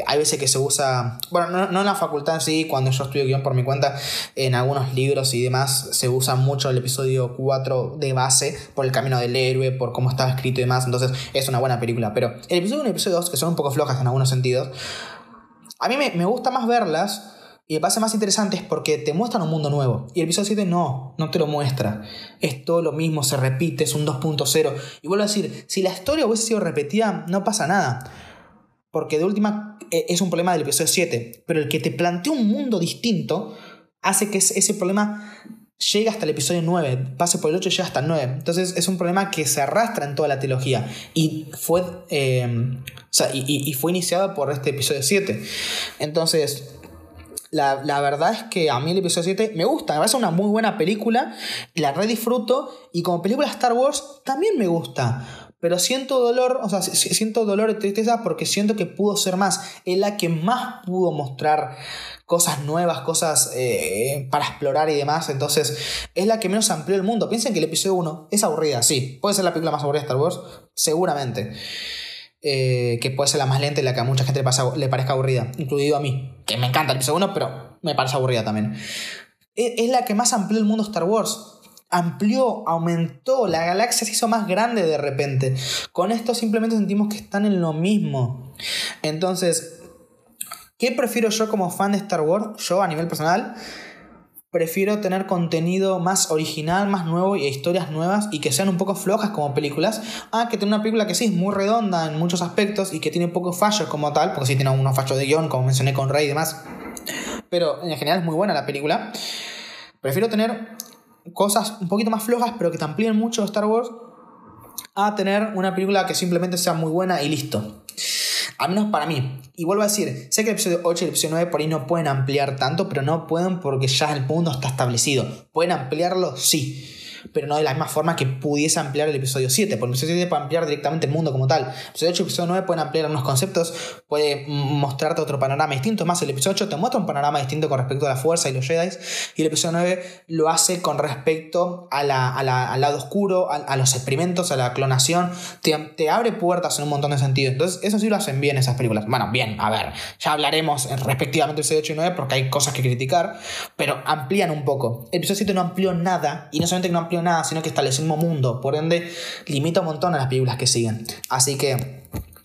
hay veces que se usa, bueno, no, no, en la facultad en sí, cuando yo estudio guion por mi cuenta, en algunos libros y demás, se usa mucho el episodio 4 de base por el camino del héroe, por cómo estaba escrito y demás, entonces es una buena película. Pero el episodio 1 y el episodio 2, que son un poco flojas en algunos sentidos, a mí me, gusta más verlas y me parece más interesantes porque te muestran un mundo nuevo. Y el episodio 7 no, no te lo muestra. Es todo lo mismo, se repite, es un 2.0. Y vuelvo a decir, si la historia hubiese sido repetida, no pasa nada. Porque de última eh, es un problema del episodio 7. Pero el que te plantea un mundo distinto hace que ese problema llega hasta el episodio 9, pase por el 8 y llega hasta el 9. Entonces es un problema que se arrastra en toda la trilogía y fue, eh, y, fue iniciado por este episodio 7. Entonces, la, la, verdad es que a mí el episodio 7 me gusta, me parece una muy buena película, la redisfruto y como película Star Wars también me gusta. Pero siento dolor, o sea, siento dolor y tristeza porque siento que pudo ser más. Es la que más pudo mostrar cosas nuevas, cosas eh, para explorar y demás. Entonces, es la que menos amplió el mundo. Piensen que el episodio 1 es aburrida, sí. Puede ser la película más aburrida de Star Wars, seguramente. Eh, que puede ser la más lenta y la que a mucha gente le, le parezca aburrida, incluido a mí, que me encanta el episodio 1, pero me parece aburrida también. Es, es la que más amplió el mundo Star Wars amplió, aumentó, la galaxia se hizo más grande de repente. Con esto simplemente sentimos que están en lo mismo. Entonces, ¿qué prefiero yo como fan de Star Wars? Yo a nivel personal, prefiero tener contenido más original, más nuevo y historias nuevas y que sean un poco flojas como películas, a que tener una película que sí es muy redonda en muchos aspectos y que tiene pocos fallos como tal, porque sí tiene unos fallos de guion, como mencioné con Rey y demás. Pero en general es muy buena la película. Prefiero tener cosas un poquito más flojas, pero que te amplíen mucho Star Wars, a tener una película que simplemente sea muy buena y listo. Al menos para mí. Y vuelvo a decir, sé que el episodio 8 y el episodio 9 por ahí no pueden ampliar tanto, pero no pueden porque ya el mundo está establecido. ¿Pueden ampliarlo? Sí pero no de la misma forma que pudiese ampliar el episodio 7. Porque el episodio 7 puede ampliar directamente el mundo como tal. El episodio 8 y el episodio 9 pueden ampliar unos conceptos, puede mostrarte otro panorama distinto. Más, el episodio 8 te muestra un panorama distinto con respecto a la fuerza y los Jedi. Y el episodio 9 lo hace con respecto a la, al lado oscuro, a, los experimentos, a la clonación. Te, te, abre puertas en un montón de sentidos. Entonces, eso sí lo hacen bien esas películas. Bueno, bien, a ver, ya hablaremos respectivamente del episodio 8 y 9 porque hay cosas que criticar, pero amplían un poco. El episodio 7 no amplió nada, y no solamente que no amplió nada, sino que establece un mundo. Por ende, limita un montón a las películas que siguen. Así que.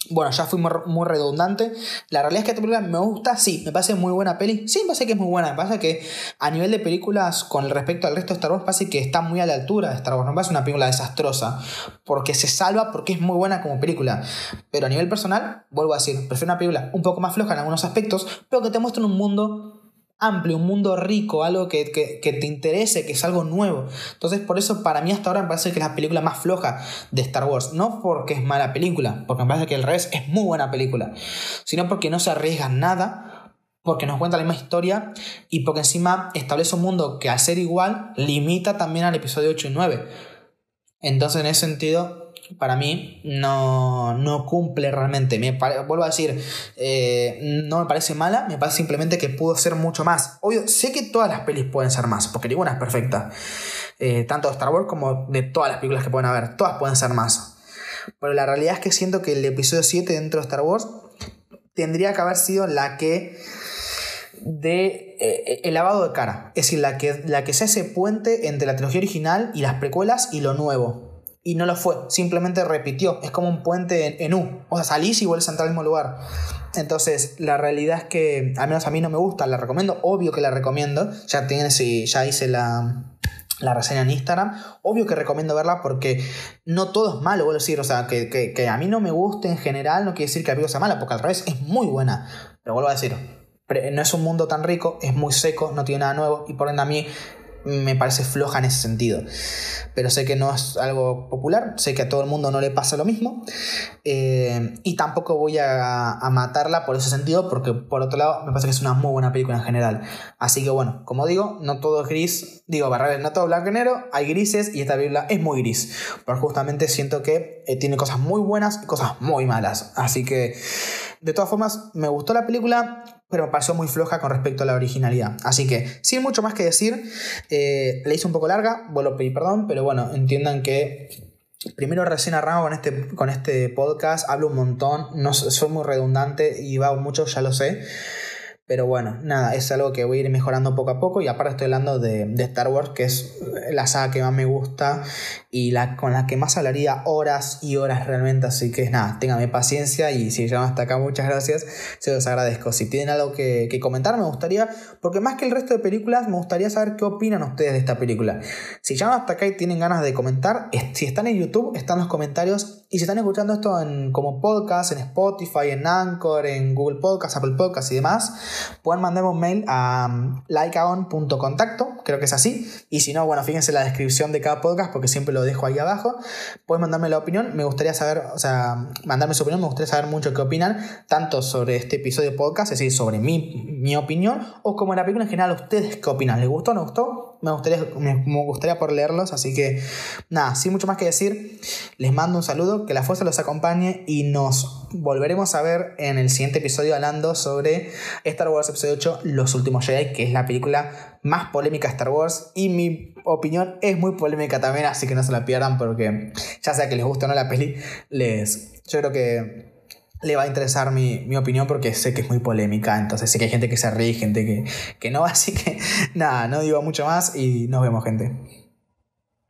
Bueno, ya fui muy, redundante. La realidad es que esta película me gusta, sí, me parece muy buena peli. Sí, me parece que es muy buena. Me pasa que a nivel de películas, con respecto al resto de Star Wars, parece que está muy a la altura de Star Wars. No me parece una película desastrosa. Porque se salva, porque es muy buena como película. Pero a nivel personal, vuelvo a decir, prefiero una película un poco más floja en algunos aspectos, pero que te muestre un mundo amplio, un mundo rico, algo que, te interese, que es algo nuevo. Entonces, por eso para mí hasta ahora me parece que es la película más floja de Star Wars. No porque es mala película, porque me parece que el revés es muy buena película, sino porque no se arriesga nada, porque nos cuenta la misma historia y porque encima establece un mundo que al ser igual limita también al episodio 8 y 9. Entonces, en ese sentido, para mí no, cumple realmente. Me vuelvo a decir, eh, no me parece mala, me parece simplemente que pudo ser mucho más. Obvio, sé que todas las pelis pueden ser más, porque ninguna es perfecta. Eh, tanto de Star Wars como de todas las películas que pueden haber, todas pueden ser más. Pero la realidad es que siento que el episodio 7 dentro de Star Wars tendría que haber sido la que de eh, el lavado de cara, es decir, la que, la que se hace puente entre la trilogía original y las precuelas y lo nuevo y no lo fue, simplemente repitió, es como un puente en, U, o sea, salís y vuelves a entrar al mismo lugar. Entonces, la realidad es que, al menos a mí no me gusta, la recomiendo, obvio que la recomiendo, ya, tienes, ya hice la, la reseña en Instagram, obvio que recomiendo verla porque no todo es malo, vuelvo a decir, o sea, que, que, a mí no me guste en general no quiere decir que película sea mala, porque al revés es muy buena, pero vuelvo a decir, no es un mundo tan rico, es muy seco, no tiene nada nuevo. Y por ende a mí me parece floja en ese sentido. Pero sé que no es algo popular, sé que a todo el mundo no le pasa lo mismo. Eh, y tampoco voy a, matarla por ese sentido, porque por otro lado me parece que es una muy buena película en general. Así que bueno, como digo, no todo es gris, digo, barra no todo blanco y negro, hay grises y esta película es muy gris. Pero justamente siento que eh, tiene cosas muy buenas y cosas muy malas. Así que, de todas formas, me gustó la película pero pareció muy floja con respecto a la originalidad. Así que, sin mucho más que decir, eh, le hice un poco larga, vuelvo a pedir perdón, pero bueno, entiendan que Primero recién arranco con este, con este podcast, hablo un montón, no soy muy redundante y va mucho, ya lo sé. Pero bueno, nada, es algo que voy a ir mejorando poco a poco. Y aparte estoy hablando de, de Star Wars, que es la saga que más me gusta y la con la que más hablaría horas y horas realmente. Así que nada, ténganme paciencia y si llegan hasta acá, muchas gracias. Se los agradezco. Si tienen algo que, que, comentar, me gustaría, porque más que el resto de películas, me gustaría saber qué opinan ustedes de esta película. Si llegan hasta acá y tienen ganas de comentar, si están en YouTube, están los comentarios. Y si están escuchando esto en, como podcast, en Spotify, en Anchor, en Google Podcast, Apple Podcast y demás pueden mandarme un mail a um, likeaon.contacto, creo que es así. Y si no, bueno, fíjense la descripción de cada podcast porque siempre lo dejo ahí abajo. Pueden mandarme la opinión, me gustaría saber, o sea, mandarme su opinión, me gustaría saber mucho qué opinan, tanto sobre este episodio de podcast, es decir, sobre mi, mi opinión, o como en la película en general, ustedes qué opinan. ¿Les gustó o no gustó? Me gustaría, me, gustaría por leerlos, así que nada, sin mucho más que decir, les mando un saludo, que la fuerza los acompañe y nos volveremos a ver en el siguiente episodio hablando sobre Star Wars Episodio 8, Los Últimos Jedi, que es la película más polémica de Star Wars y mi opinión es muy polémica también, así que no se la pierdan porque ya sea que les guste o no la peli, les... Yo creo que le va a interesar mi, opinión porque sé que es muy polémica, entonces sé que hay gente que se ríe, gente que, que no, así que nada, no digo mucho más y nos vemos gente.